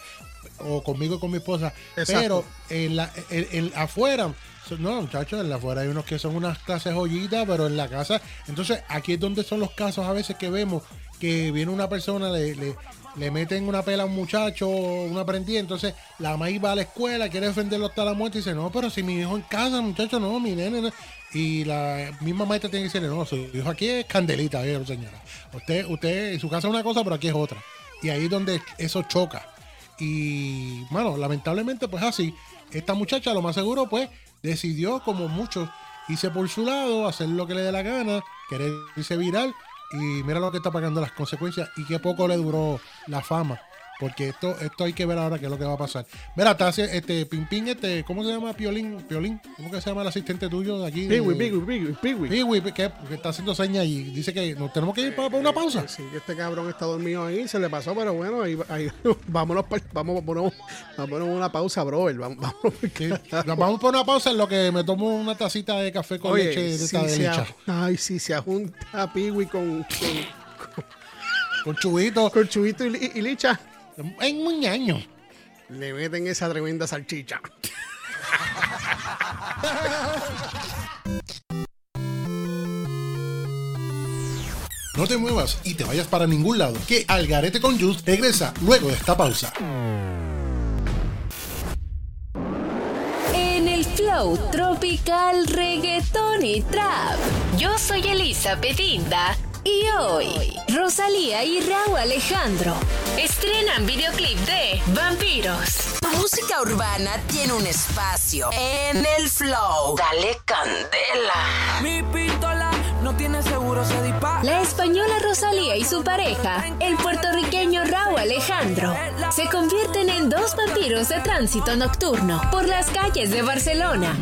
o conmigo y con mi esposa, Exacto. pero en la, en- en- afuera, no muchachos, en la afuera hay unos que son unas clases joyitas, pero en la casa, entonces aquí es donde son los casos a veces que vemos que viene una persona, le, le, le meten una pela a un muchacho, un aprendiz, entonces la maíz va a la escuela, quiere defenderlo hasta la muerte y dice, no, pero si mi hijo en casa, muchacho, no, mi nene, no". y la misma maestra tiene que decirle, no, su hijo aquí es candelita, señora. Usted, usted en su casa es una cosa, pero aquí es otra. Y ahí es donde eso choca. Y bueno, lamentablemente, pues así, esta muchacha lo más seguro, pues, decidió, como muchos, irse por su lado, hacer lo que le dé la gana, querer irse viral, y mira lo que está pagando las consecuencias, y qué poco le duró la fama. Porque esto, esto hay que ver ahora qué es lo que va a pasar. Mira, está este Pimpín, este, ¿cómo se llama? Piolín, Piolín, ¿cómo que se llama el asistente tuyo de aquí? Piwi, piwi, piwi, piwi. Que, que está haciendo señas y dice que nos tenemos que ir para, para una pausa. Sí, que este cabrón está dormido ahí, se le pasó, pero bueno, ahí, ahí- vámonos, pa- vamos, vámonos, vámonos una pausa, brother. Vamos, vámonos. Sí, vamos por una pausa en lo que me tomo una tacita de café con leche de si esta de se, licha. a- ay, si se junta Piwi con, con, Con chubito. con Chubito y Licha, En muñaño. le meten esa tremenda salchicha. No te muevas y te vayas para ningún lado, que Algarete con Juice regresa luego de esta pausa. En el flow tropical reggaeton y trap. Yo soy Elisa Pedinda y hoy Rosalía y Raúl Alejandro estrenan videoclip de Vampiros. Tu música urbana tiene un espacio en el flow. Dale candela. Mi pistola no tiene seguro, se dispara. La española Rosalía y su pareja, el puertorriqueño Raúl Alejandro, se convierten en dos vampiros de tránsito nocturno por las calles de Barcelona.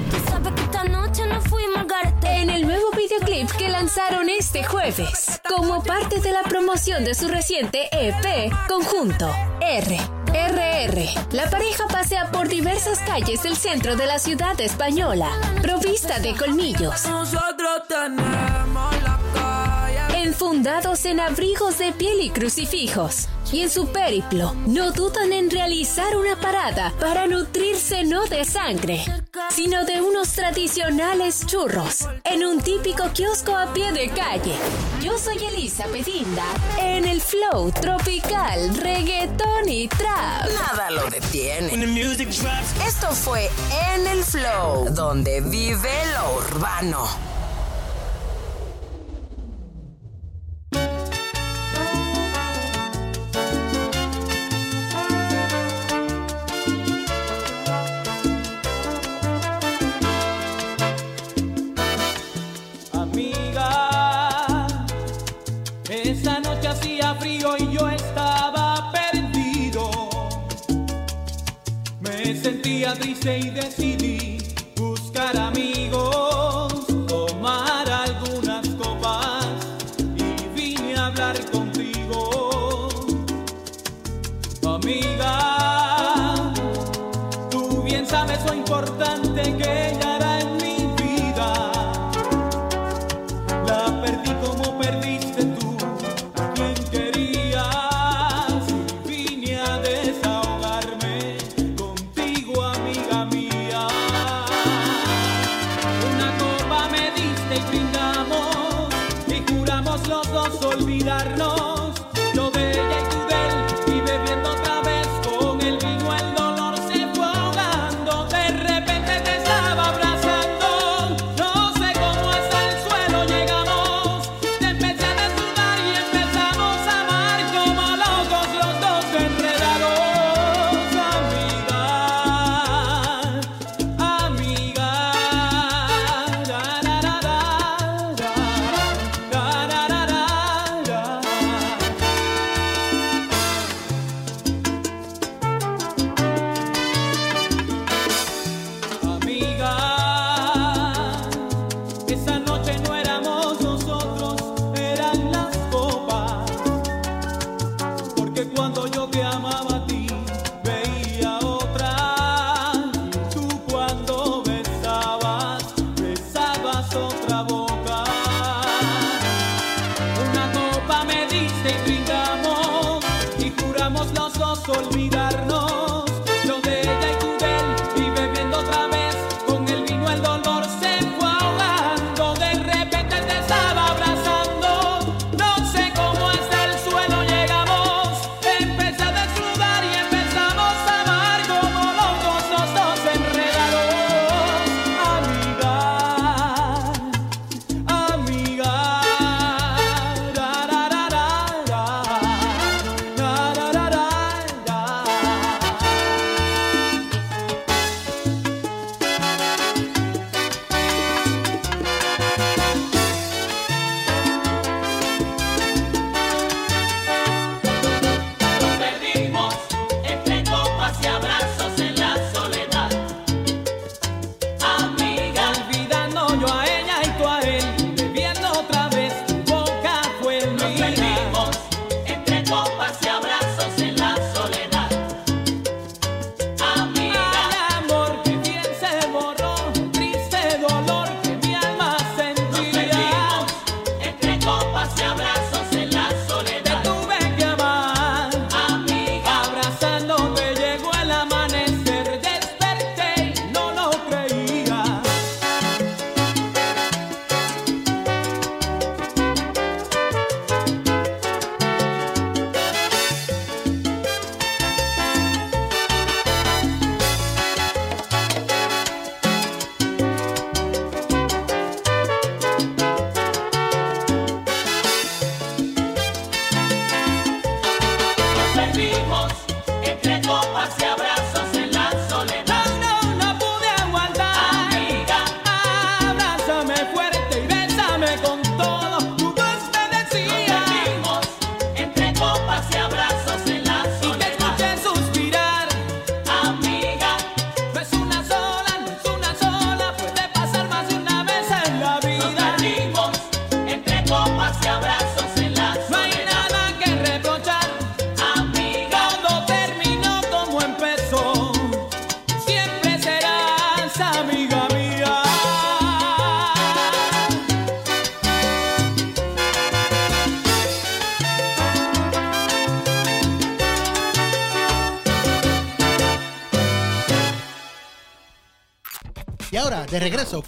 En el nuevo videoclip que lanzaron este jueves, como parte de la promoción de su reciente EP Conjunto R. La pareja pasea por diversas calles del centro de la ciudad española, provista de colmillos, Nosotros tenemos la en abrigos de piel y crucifijos. Y en su periplo, no dudan en realizar una parada para nutrirse no de sangre, sino de unos tradicionales churros en un típico kiosco a pie de calle. Yo soy Elisa Pedinda en el flow tropical, reggaetón y trap. Nada lo detiene. Esto fue En el Flow, donde vive lo urbano. día triste y decidí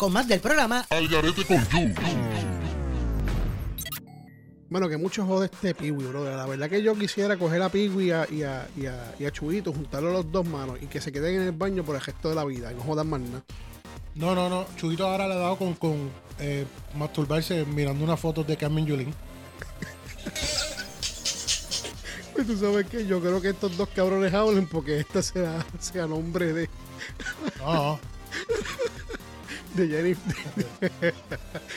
con más del programa Al garete con Jules. Bueno, que mucho jode este Piwi, bro. La verdad que yo quisiera coger a Piwi y a, y a, y a, y a Chubito, juntarlo a los dos manos y que se queden en el baño por el resto de la vida y no jodan más nada. No, no, no. Chuguito ahora le ha dado con, con eh, masturbarse mirando unas fotos de Carmen Yulín. Pues tú sabes que yo creo que estos dos cabrones hablen porque esta sea, sea nombre de, No, de, Jennifer,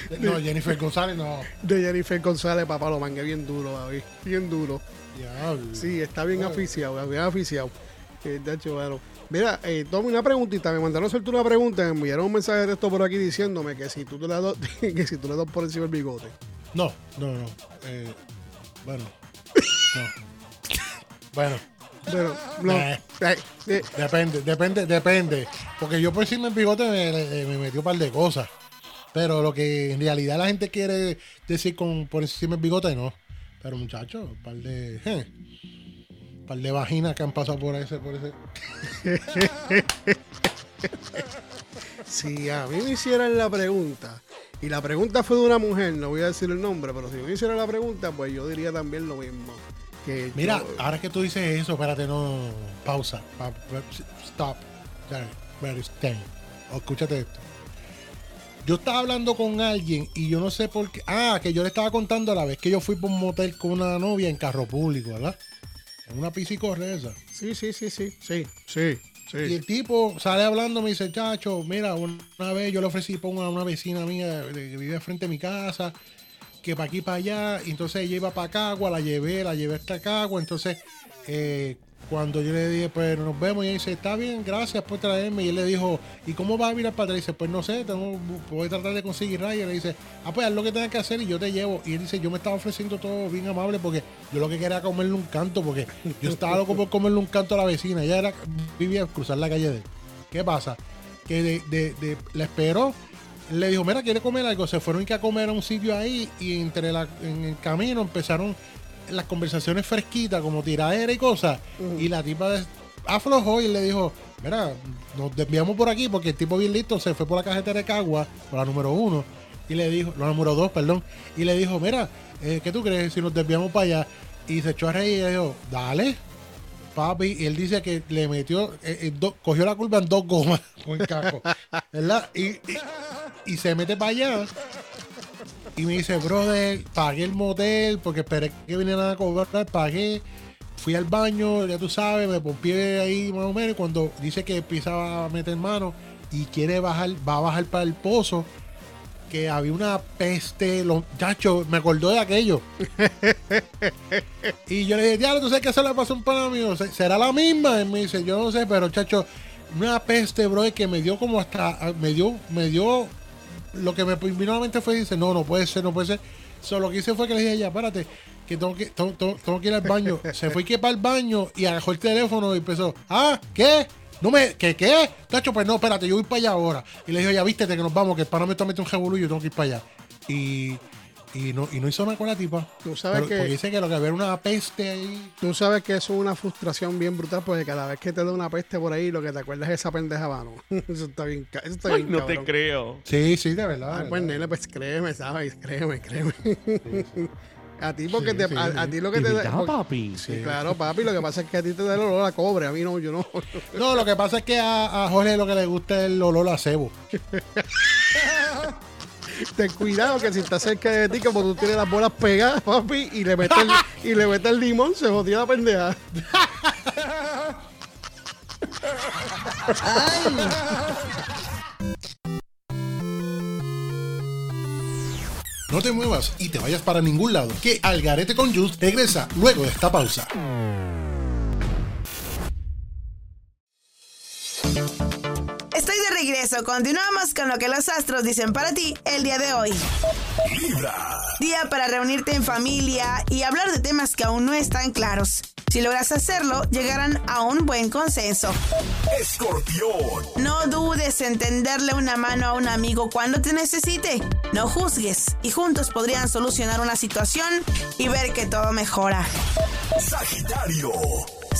no, Jennifer González no. de Jennifer González, papá, lo mangué bien duro, David. Bien duro. Diablo. Sí, está bien aficiado, bien aficiado. Eh, de hecho, bueno. Mira, eh, toma una preguntita. Me mandaron a hacerte una pregunta. Me enviaron un mensaje de texto por aquí diciéndome que si tú te le das, que si tú le das por encima el bigote. No, no, no. Eh, bueno. No. Bueno. Pero, no. Eh. Eh, eh, Depende, depende, depende. Porque yo por encima el bigote me, me- me metió un par de cosas. Pero lo que en realidad la gente quiere decir con por encima el bigote, no. Pero muchachos, un par de. un par de vaginas que han pasado por ese, por ese. si a mí me hicieran la pregunta, y la pregunta fue de una mujer, no voy a decir el nombre, pero si me hicieran la pregunta, pues yo diría también lo mismo. Que Mira, yo- ahora que tú dices eso, espérate, no. Pausa. Pa- pa- Stop. Oh, Escúchate esto. Yo estaba hablando con alguien y yo no sé por qué. Ah, que yo le estaba contando a la vez que yo fui por un motel con una novia en carro público, ¿verdad? En una piscicorre esa. Sí, sí, sí, sí, sí, sí, sí. Y el tipo sale hablando, me dice, chacho, mira, una vez yo le ofrecí por una, una vecina mía que vive frente a mi casa, que para aquí para allá, entonces ella iba para Cagua, la llevé, la llevé hasta Cagua, entonces eh, cuando yo le dije, pues nos vemos, y ella dice, está bien, gracias por traerme, y él le dijo, ¿y cómo vas a mirar para atrás? Y dice, pues no sé, tengo, voy a tratar de conseguir rayos, le dice, ah, pues haz lo que tengas que hacer y yo te llevo, y él dice, yo me estaba ofreciendo todo bien amable porque yo lo que quería era comerle un canto, porque yo estaba loco por comerle un canto a la vecina, ella era, vivía cruzar la calle de él. ¿Qué pasa? Que de, de- de- la esperó. Le dijo, mira, ¿quiere comer algo? Se fueron que a comer a un sitio ahí y entre la, en el camino empezaron las conversaciones fresquitas, como tiradera y cosas. Y la tipa des- aflojó y le dijo, mira, nos desviamos por aquí porque el tipo bien listo se fue por la cajetera de Cagua, por la número uno, y le dijo, la número dos, perdón, y le dijo, mira, eh, ¿qué tú crees si nos desviamos para allá? Y se echó a reír y le dijo, dale papi, él dice que le metió, eh, eh, cogió la curva en dos gomas con el ¿verdad? Y, se mete para allá y me dice, brother, pagué el motel porque esperé que vinieran a cobrar, pagué, fui al baño, ya tú sabes, me pompié ahí más o menos, cuando dice que empieza a meter mano y quiere bajar, va a bajar para el pozo, que había una peste, los chachos, me acordó de aquello. Y yo le dije, diablo, ¿tú sabes qué se le pasó a un pana mío? ¿Se- ¿Será la misma? Y me dice, yo no sé, pero chacho, una peste, bro, que me dio como hasta, me dio, me dio, lo que me vino a la mente fue, dice, no, no puede ser, no puede ser. Solo lo que hice fue que le dije, ya, espérate, que tengo que, tengo, tengo- tengo que ir al baño. Se fue que para el baño y agarró el teléfono y empezó, ah, ¿qué? No me, ¿qué, qué? Tacho, pues no, espérate, yo voy para allá ahora. Y le dije, ya vístete que nos vamos, que el pana me está metiendo un y yo tengo que ir para allá. Y, y no, y no hizo nada con la tipa. Tú sabes Pero- que- Porque dice que lo que había era una peste ahí. Tú sabes que eso es una frustración bien brutal porque cada vez que te da una peste por ahí, lo que te acuerdas es esa pendeja mano. Eso está bien, eso está Ay, no te creo. Sí, sí, de verdad. Ah, de pues nene, pues créeme, ¿sabes? Créeme, créeme. A ti porque Sí, te, sí, a, sí. a ti lo que ¿De te porque- papi? Sí, claro, papi, lo que pasa es que a ti te da el olor a cobre, a mí no, yo no. No, lo que pasa es que a, a Jorge lo que le gusta es el olor a cebo. Ten cuidado que si está cerca de ti, como tú tienes las bolas pegadas, papi, y le metes el, y le metes el limón, se jodió la pendeja. No te muevas y te vayas para ningún lado, que Algarete con Jules regresa luego de esta pausa. Estoy de regreso. Continuamos con lo que los astros dicen para ti el día de hoy. Día para reunirte en familia y hablar de temas que aún no están claros. Si logras hacerlo, llegarán a un buen consenso. Escorpión. No dudes en tenderle una mano a un amigo cuando te necesite. No juzgues y juntos podrían solucionar una situación y ver que todo mejora. Sagitario.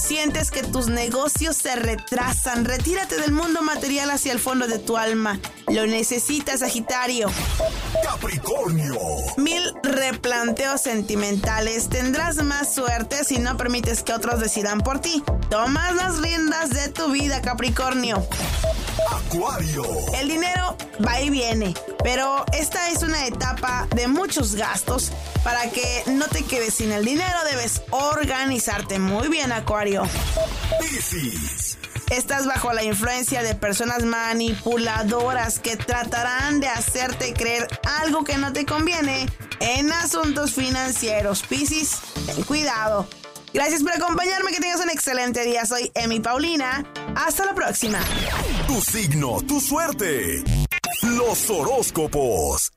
Sientes que tus negocios se retrasan. Retírate del mundo material hacia el fondo de tu alma. Lo necesitas, Sagitario. Capricornio. Mil replanteos sentimentales. Tendrás más suerte si no permites que otros decidan por ti. Tomas las riendas de tu vida, Capricornio. Acuario. El dinero va y viene, pero esta es una etapa de muchos gastos. Para que no te quedes sin el dinero, debes organizarte muy bien, Acuario. Piscis. Estás bajo la influencia de personas manipuladoras que tratarán de hacerte creer algo que no te conviene en asuntos financieros. Piscis, ten cuidado. Gracias por acompañarme, que tengas un excelente día. Soy Emi Paulina. Hasta la próxima. Tu signo, tu suerte. Los horóscopos.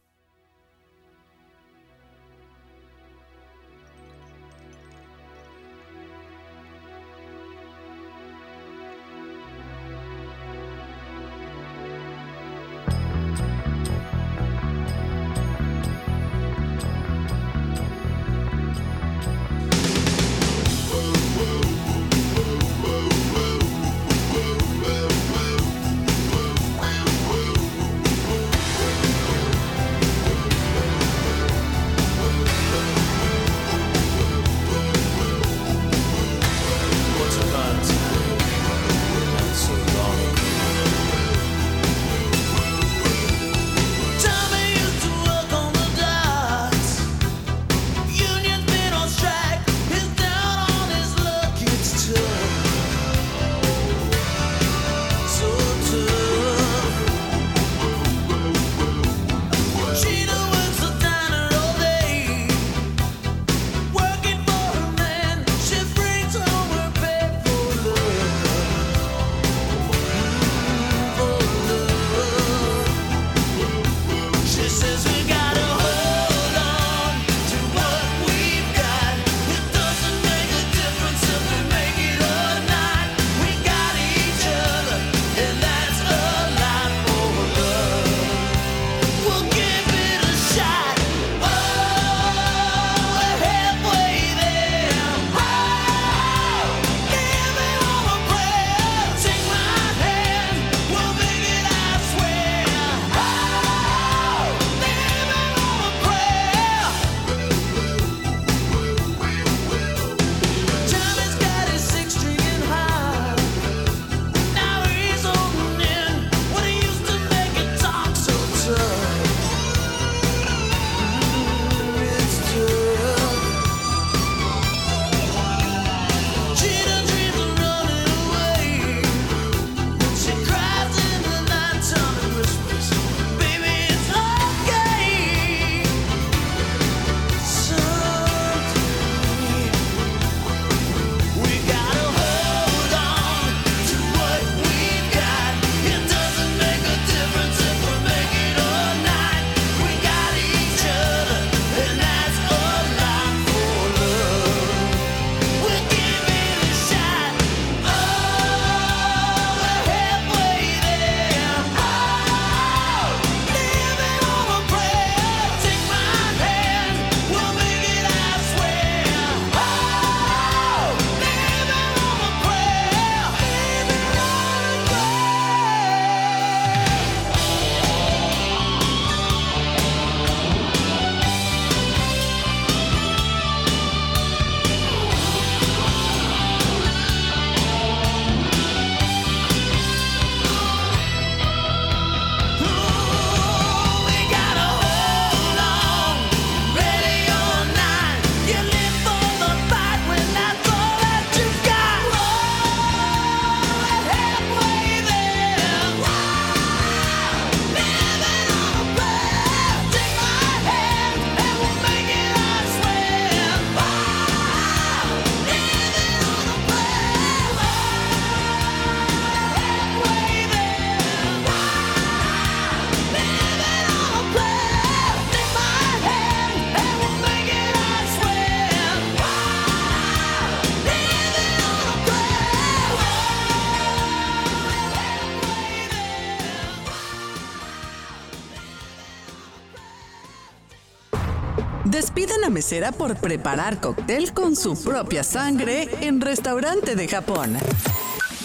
Despiden a mesera por preparar cóctel con su propia sangre en restaurante de Japón.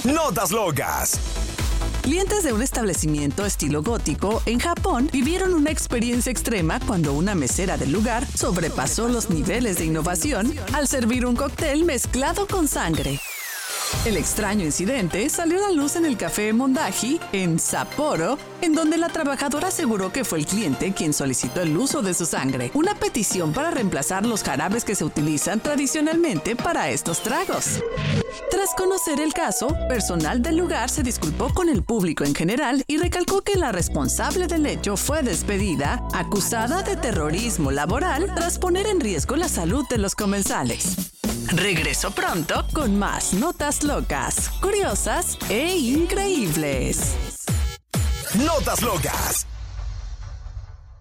Notas locas. Clientes de un establecimiento estilo gótico en Japón vivieron una experiencia extrema cuando una mesera del lugar sobrepasó los niveles de innovación al servir un cóctel mezclado con sangre. El extraño incidente salió a la luz en el café Mondaji, en Sapporo, en donde la trabajadora aseguró que fue el cliente quien solicitó el uso de su sangre, una petición para reemplazar los jarabes que se utilizan tradicionalmente para estos tragos. Tras conocer el caso, personal del lugar se disculpó con el público en general y recalcó que la responsable del hecho fue despedida, acusada de terrorismo laboral tras poner en riesgo la salud de los comensales. Regreso pronto con más notas locas, curiosas e increíbles. Notas locas.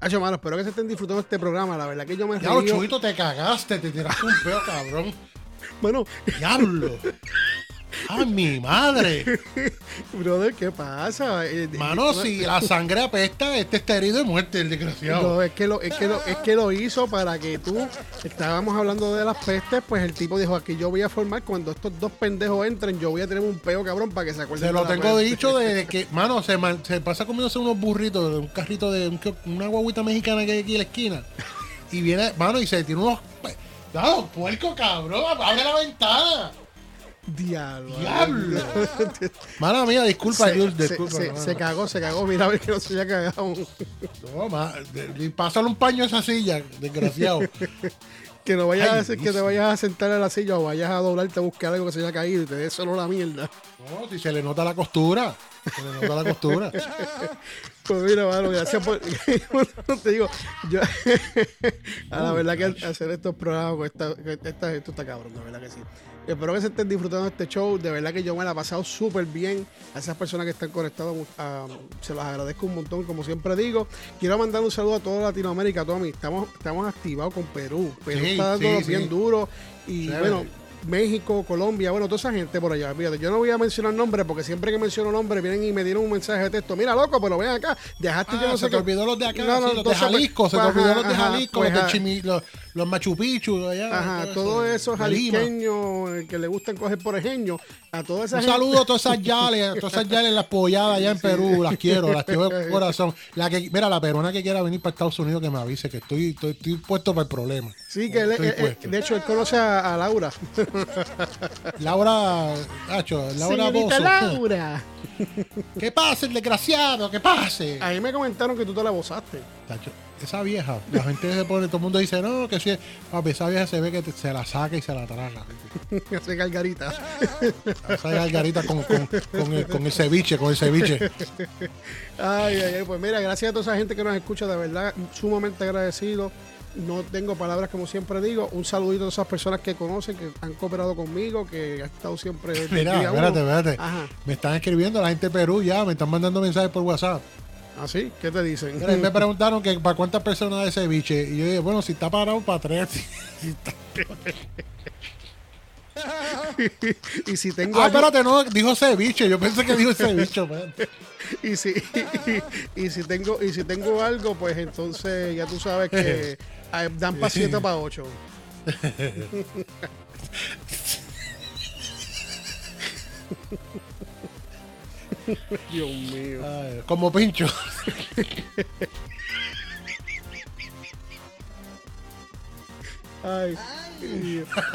Hacho, mano, espero que se estén disfrutando este programa. La verdad que yo me Diablo, río. Chubito, te cagaste, te tiraste un peo, cabrón. Bueno, Diablo. ¡Ay, mi madre! brother, ¿qué pasa? Eh, Mano, no- si la sangre apesta, este está herido de muerte, el desgraciado. No, es que, lo, es, que lo, es que lo hizo para que tú, estábamos hablando de las pestes, pues el tipo dijo, aquí yo voy a formar, cuando estos dos pendejos entren, yo voy a tener un peo cabrón para que se acuerden Se lo tengo peste". dicho de que, mano, se, man- se pasa comiéndose unos burritos de un carrito de un- una guaguita mexicana que hay aquí en la esquina. Y viene, mano, y se tiene unos. ¡Dado, puerco, cabrón! ¡Abre la ventana! Diablo. ¡Diablo! Mala mía, disculpa, se, Jules, disculpa. se- se cagó, se cagó. Mira a ver que no se haya cagado. No, ma, de- pásale un paño a esa silla, desgraciado. Que no vayas Ay, a hacer, que te vayas a sentar en la silla o vayas a doblarte a buscar algo que se haya caído y te dé solo la mierda. No, si se le nota la costura. Se le nota la costura. Pues mira, mano, gracias por. te digo, yo. a la verdad que hacer estos programas con esta, con esta- esto está cabrón, de verdad que sí. Espero que se estén disfrutando de este show. De verdad que yo me la he pasado súper bien. A esas personas que están conectadas, ah, se las agradezco un montón, como siempre digo. Quiero mandar un saludo a toda Latinoamérica, Tommy. Estamos, estamos activados con Perú. Perú Sí, está dando sí, bien sí. duro. Y Chévere. bueno, México, Colombia, bueno, toda esa gente por allá. Fíjate, yo no voy a mencionar nombres porque siempre que menciono nombres vienen y me dieron un mensaje de texto. Mira, loco, pero ven acá. Dejaste Ah, yo no se sé te qué". olvidó los de acá, No, no, sí, los de pues, Jalisco, se te pues, olvidó los de ajá, Jalisco, pues, los, de. Chimi, los, los Machu Picchu allá. Ajá, todo todos eso, esos jalisqueños eh, que le gustan coger por ejemplo, a toda esa Un gente. saludo a todas esas yales, a todas esas yales, las polladas allá en Perú, las quiero, las quiero de corazón. La que, mira, la peruana que quiera venir para Estados Unidos que me avise, que estoy, estoy, estoy puesto para el problema. Sí, que él- él- puesto. de hecho él conoce a, a Laura. Laura, Nacho, Laura Bozo. Laura. ¿Qué pase, el desgraciado? ¿Qué pase? A mí me comentaron que tú te la bozaste. Tacho, esa vieja, la gente se pone, todo el mundo dice, no, que sí, papi, esa vieja se ve que te- se la saca y se la traga. Hace gargarita. Esa gargarita con, con, con el, con el ceviche, con el ceviche. Ay, ay, ay, pues mira, gracias a toda esa gente que nos escucha, de verdad, sumamente agradecido. No tengo palabras como siempre digo. Un saludito a todas esas personas que conocen, que han cooperado conmigo, que han estado siempre. Mira, espérate, espérate. Me están escribiendo la gente de Perú ya, me están mandando mensajes por WhatsApp. ¿Ah, sí? ¿Qué te dicen? Mira, me preguntaron que para cuántas personas de ceviche. Y yo dije, bueno, si está parado para tres. y si tengo. Ah, espérate, no, dijo ceviche. Yo pensé que dijo ceviche, y si y, y si tengo y si tengo algo pues entonces ya tú sabes que ah, dan para 7 para 8 Dios mío Ay, como pincho. Ay,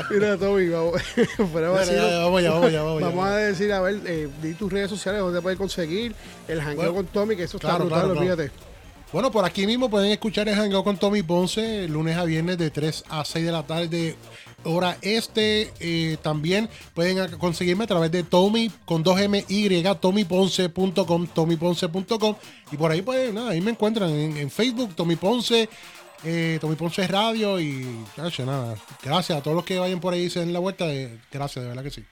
mira Toby vamos, vamos ya, vamos ya, vamos ya, Vamos vamos. a decir a ver eh, di tus redes sociales donde puedes conseguir el jangueo Bueno, con Tommy que eso está claro, brutal claro, claro. olvídate Bueno, por aquí mismo pueden escuchar el Hangout con Tommy Ponce, lunes a viernes de 3 a 6 de la tarde, hora este. Eh, también pueden conseguirme a través de Tommy con 2MY, tommyponce.com, tommyponce.com. Y por ahí, pues nada, ahí me encuentran en, Facebook, Tommy Ponce, eh, Tommy Ponce Radio. Y nada, gracias a todos los que vayan por ahí y se den la vuelta. eh, gracias, de verdad que sí.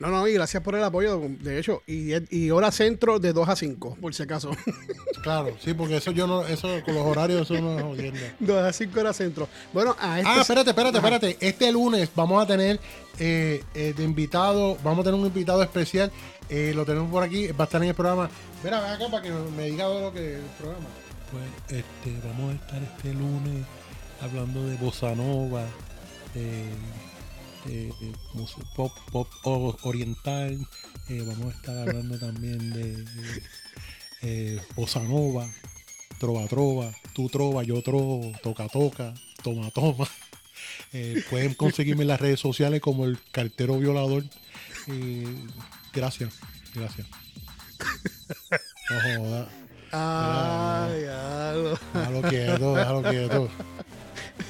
No no y gracias por el apoyo de hecho y, y hora centro de 2 a 5 por si acaso Claro, sí, porque eso yo no, eso con los horarios, eso no es jodiendo. 2 a 5 hora centro bueno a este Ah, espérate, espérate, Ajá. espérate. Este lunes vamos a tener eh, eh, de invitado, vamos a tener un invitado especial. eh, lo tenemos por aquí, va a estar en el programa. Mira, ven acá para que me diga de lo que el programa. Pues este, vamos a estar este lunes hablando de bossa nova, eh, eh, mus- pop, pop oriental. Eh, vamos a estar hablando también de eh, bossa nova, trova trova, tú trova, yo trovo, toca toca, toma toma. Eh, pueden conseguirme en las redes sociales como el cartero violador. Gracias, gracias. No. Déjalo quieto, déjalo quieto.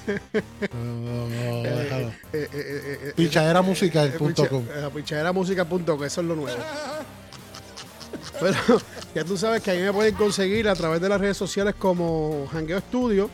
Eh, eh, eh, eh, Pichaderamusical.com. picha- eh, Pichaderamusica.com, eso es lo nuevo. Pero ya tú sabes que ahí me pueden conseguir a través de las redes sociales como Hangueo Studio,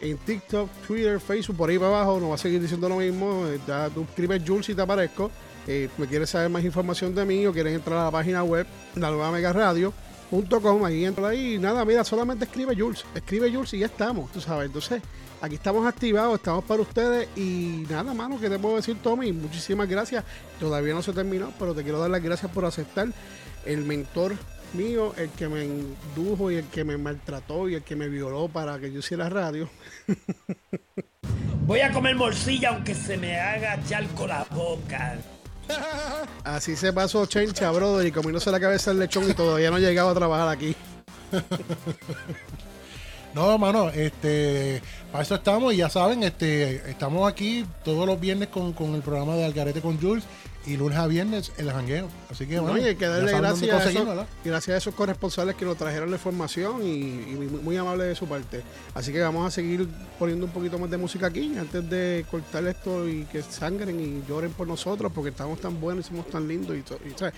en TikTok, Twitter, Facebook, por ahí para abajo. No va a seguir diciendo lo mismo. eh, Ya tú escribes Jules y te aparezco. Eh, me quieres saber más información de mí o quieres entrar a la página web, la nueva Mega Radio.com, ahí entra ahí nada, mira, solamente escribe Jules, escribe Jules y ya estamos, tú sabes. Entonces, aquí estamos activados, estamos para ustedes y nada, mano, ¿qué te puedo decir, Tommy? Muchísimas gracias. Todavía no se terminó, pero te quiero dar las gracias por aceptar el mentor mío, el que me indujo y el que me maltrató y el que me violó para que yo hiciera radio. Voy a comer morcilla aunque se me haga charco la boca. Así se pasó Chencha, brother, y comiéndose la cabeza el lechón y todavía no ha llegado a trabajar aquí. No, mano, este, para eso estamos y ya saben, este, estamos aquí todos los viernes con, con el programa de Algarete con Jules y lunes a viernes el jangueo. Así que, bueno, No, y hay que darle gracias a, esos, gracias a esos corresponsales que nos trajeron la información y, y muy, muy amable de su parte. Así que vamos a seguir poniendo un poquito más de música aquí antes de cortar esto y que sangren y lloren por nosotros porque estamos tan buenos y somos tan lindos. Y, to- y, ¿sabes?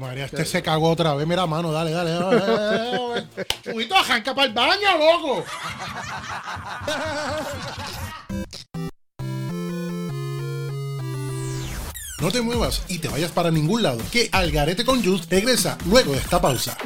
María, este se cagó otra vez. Mira, mano, dale, dale. dale, dale, dale, dale. Chubito, arranca para el baño, loco. No te muevas y te vayas para ningún lado, que Algarete con Jules regresa luego de esta pausa.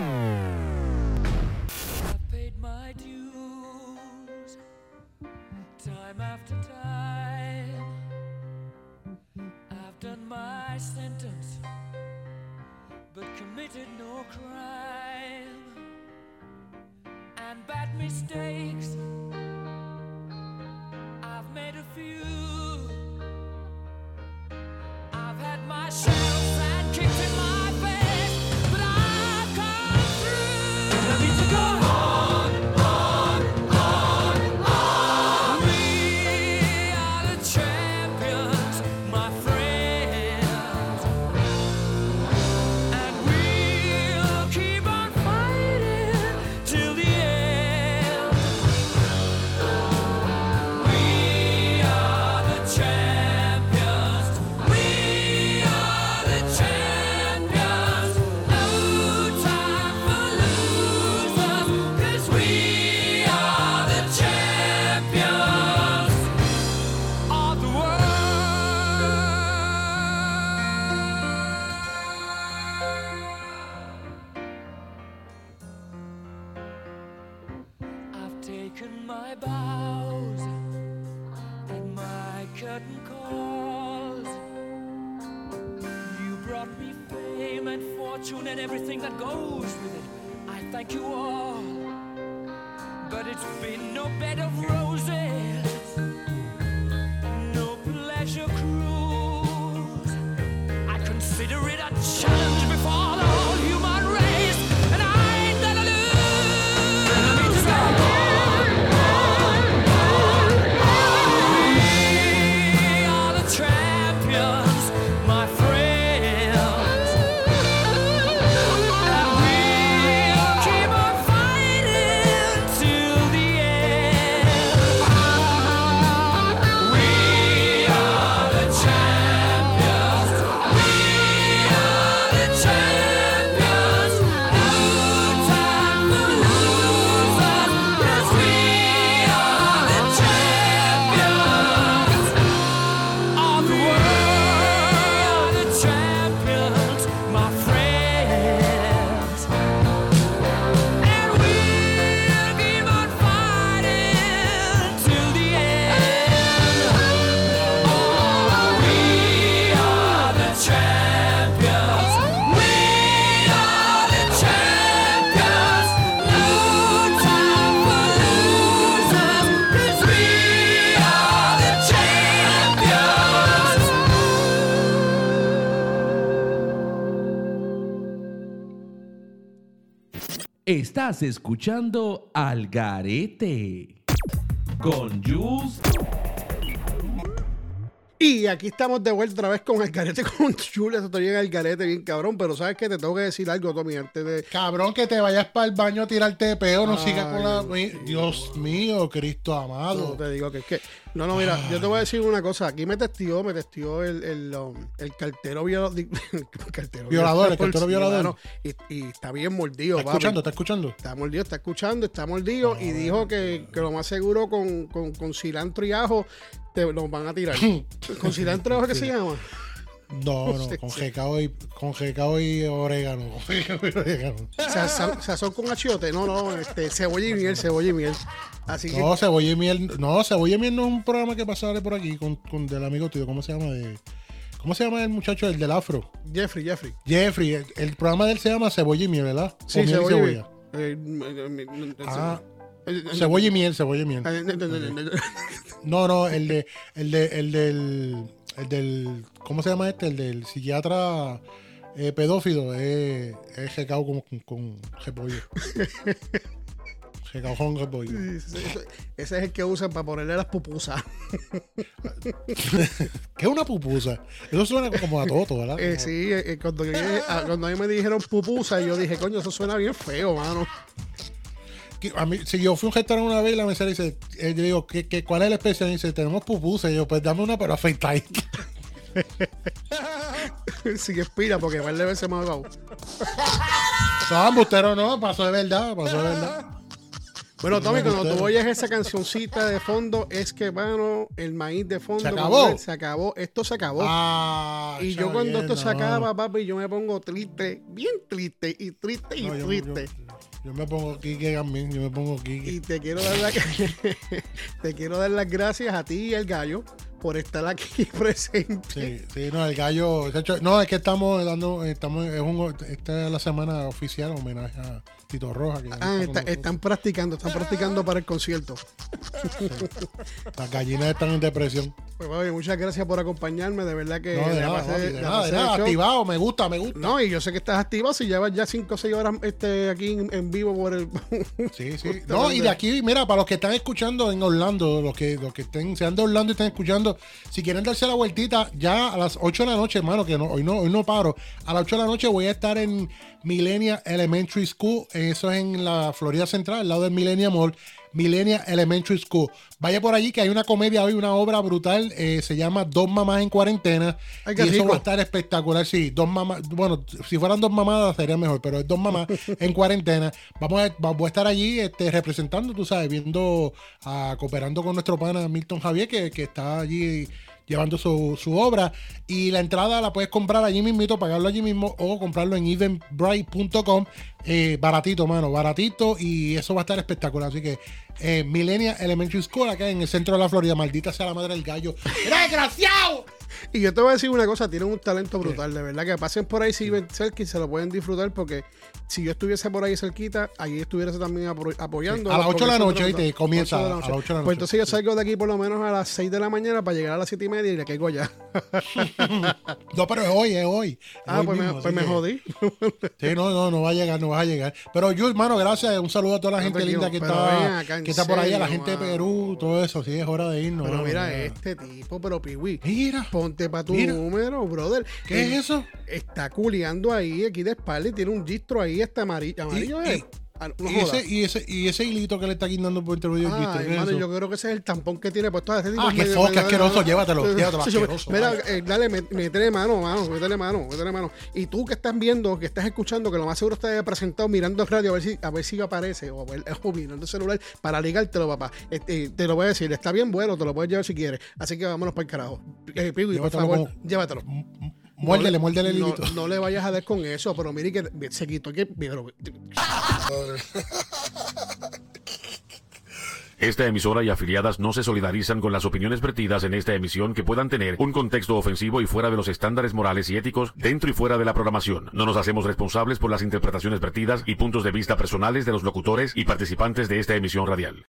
Estás escuchando Al Garete con Jules Y aquí estamos de vuelta otra vez con el garete con Julia. Eso te llega el garete bien cabrón. Pero sabes que te tengo que decir algo, Tommy, antes de. Cabrón, que te vayas para el baño a tirarte peo, no Ay. sigas con la. Dios mío, Cristo No, amado. te digo que es que. No, no, mira, yo te voy a decir una cosa. Aquí me testió, me testió el, el, um, el cartero violador. El cartero Violador, el cartero Y, y está bien mordido, ¿Está escuchando? ¿Está escuchando? Está mordido, está escuchando, está mordido. y dijo que, que lo más seguro con, con, con cilantro y ajo te nos van a tirar. ¿Con cilantro y ajo qué se llama? No, no, con recao y, con recao y orégano. Con recao y orégano. Sa- Sazón con achiote. No, no, este, cebolla y miel, cebolla y miel. Así que. No, cebolla y miel. No, cebolla y miel no es un programa que pasaba por aquí con, con del amigo tuyo. ¿Cómo se llama? De, ¿Cómo se llama el muchacho, el del afro? Jeffrey, Jeffrey. Jeffrey. El, el programa de él se llama Cebolla y miel, ¿verdad? O Sí, miel y cebolla. y cebolla. miel. Eh, eh, eh, Ah, cebolla y miel, cebolla y miel. eh, eh, eh, eh, eh, No, no, el de, el de, el del, el del, ¿cómo se llama este? El del psiquiatra eh, pedófilo, es, es recao con, con, con repollo. recao con repollo. Ese ese es el que usan para ponerle las pupusas. ¿Qué es una pupusa? Eso suena como a toto, ¿verdad? Eh, sí, eh, eh, cuando, yo llegué a- cuando a mí me dijeron pupusa, yo dije, coño, eso suena bien feo, mano. Que A mí, si yo fui a un restaurante una vez y la mesera dice, eh, yo digo, ¿qué, qué, cuál es la especial? Y dice, tenemos pupusa. Y yo, pues dame una, pero afeitadita. Sin espira, porque de veces me ha. No, embustero no, pasó de verdad, pasó de verdad. Bueno, Tommy, cuando tú oyes esa cancioncita de fondo, es que, mano, el maíz de fondo. ¿Se acabó? que Se acabó. Esto se acabó. Ah, y yo cuando esto se no. acaba, papi, yo me pongo triste, bien triste, y triste y No, yo- triste. Yo me pongo Kike también, yo me pongo Kike. Y te quiero dar la- te quiero dar las gracias a ti y al gallo por estar aquí presente. Sí, sí, no, el gallo. no, es que estamos dando. Estamos, es un, esta es la semana oficial homenaje a Tito Roja. Que ya Ah, está están practicando, están practicando para el concierto. Las gallinas están en depresión. Pues, papi, muchas gracias por acompañarme, de verdad que No, de nada, pasé- papi, de nada, de activado, me gusta, me gusta. No, y yo sé que estás activado si llevas ya 5 o 6 horas este, aquí en, en vivo por el. Sí, sí. No, y de aquí, mira, para los que están escuchando en Orlando, los que, los que estén, sean de Orlando y estén escuchando, si quieren darse la vueltita, ya a las 8 de la noche, hermano, que no, hoy no, hoy no paro. A las 8 de la noche voy a estar en Millennia Elementary School. Eso es en la Florida Central, al lado del Millennia Mall. Millennia Elementary School. Vaya por allí que hay una comedia hoy, una obra brutal. eh, se llama Dos mamás en cuarentena. Ay, y eso rico. va a estar espectacular. Sí, dos mamás. Bueno, si fueran dos mamadas sería mejor, pero es dos mamás en cuarentena. Vamos a, a estar allí este, representando, tú sabes, viendo, ah, cooperando con nuestro pana Milton Javier, que, que está allí llevando su, su obra. Y la entrada la puedes comprar allí mismito, pagarlo allí mismo o comprarlo en eventbrite.com. Eh, baratito, mano, baratito. Y eso va a estar espectacular. Así que eh, Millennia Elementary School, acá en el centro de la Florida. Maldita sea la madre del gallo. ¡Era desgraciado! Y yo te voy a decir una cosa, tienen un talento brutal, de verdad, que pasen por ahí si ven cerca y se lo pueden disfrutar, porque si yo estuviese por ahí cerquita, allí estuviese también apo- apoyando. A las 8 de la noche. Comienza ocho de a las 8 de la noche. Pues entonces yo salgo de aquí por lo menos a las 6 de la mañana para llegar a las 7 y media y le caigo ya. No, pero es hoy, es hoy. Es Ah, hoy pues, mismo, me, pues me jodí. Sí, no, no, no va a llegar, no vas a llegar. Pero yo, hermano, gracias. Un saludo a toda la No, gente linda que está, que está por ahí, a la gente de. Perú, todo eso. Sí, es hora de irnos. Pero mano, mira este tipo, pero Piwi. Mira. Ponte para tu Mira. número, brother. ¿Qué es eso? Está culeando ahí, aquí de espalda y tiene un distro ahí, este amarillo. ¿Amarillo Y- es? Ah, no Y jodas. ese, y, ese, y ese hilito que le está guindando por intermedio del Ay, chiste, ¿qué es mano, eso? yo creo que ese es el tampón que tiene puesto. Este tipo Ah, foca, medio- asqueroso, llévatelo, llévatelo, Sí, asqueroso, Mira, eh, dale, métele mano, mano, métele mano, métele mano. Y tú que estás viendo, que estás escuchando, que lo más seguro está presentado mirando radio a ver si, a ver si aparece, o, a ver- o mirando el celular para ligártelo, papá. Este, te lo voy a decir, está bien bueno, te lo puedes llevar si quieres. Así que vámonos para el carajo. Eh, Piwi, por favor, como- llévatelo. Muérdele, No le- muérdele el no- hilito. No, le vayas a dar con eso, pero mire que se quitó que. Esta emisora y afiliadas no se solidarizan con las opiniones vertidas en esta emisión que puedan tener un contexto ofensivo y fuera de los estándares morales y éticos dentro y fuera de la programación. No nos hacemos responsables por las interpretaciones vertidas y puntos de vista personales de los locutores y participantes de esta emisión radial.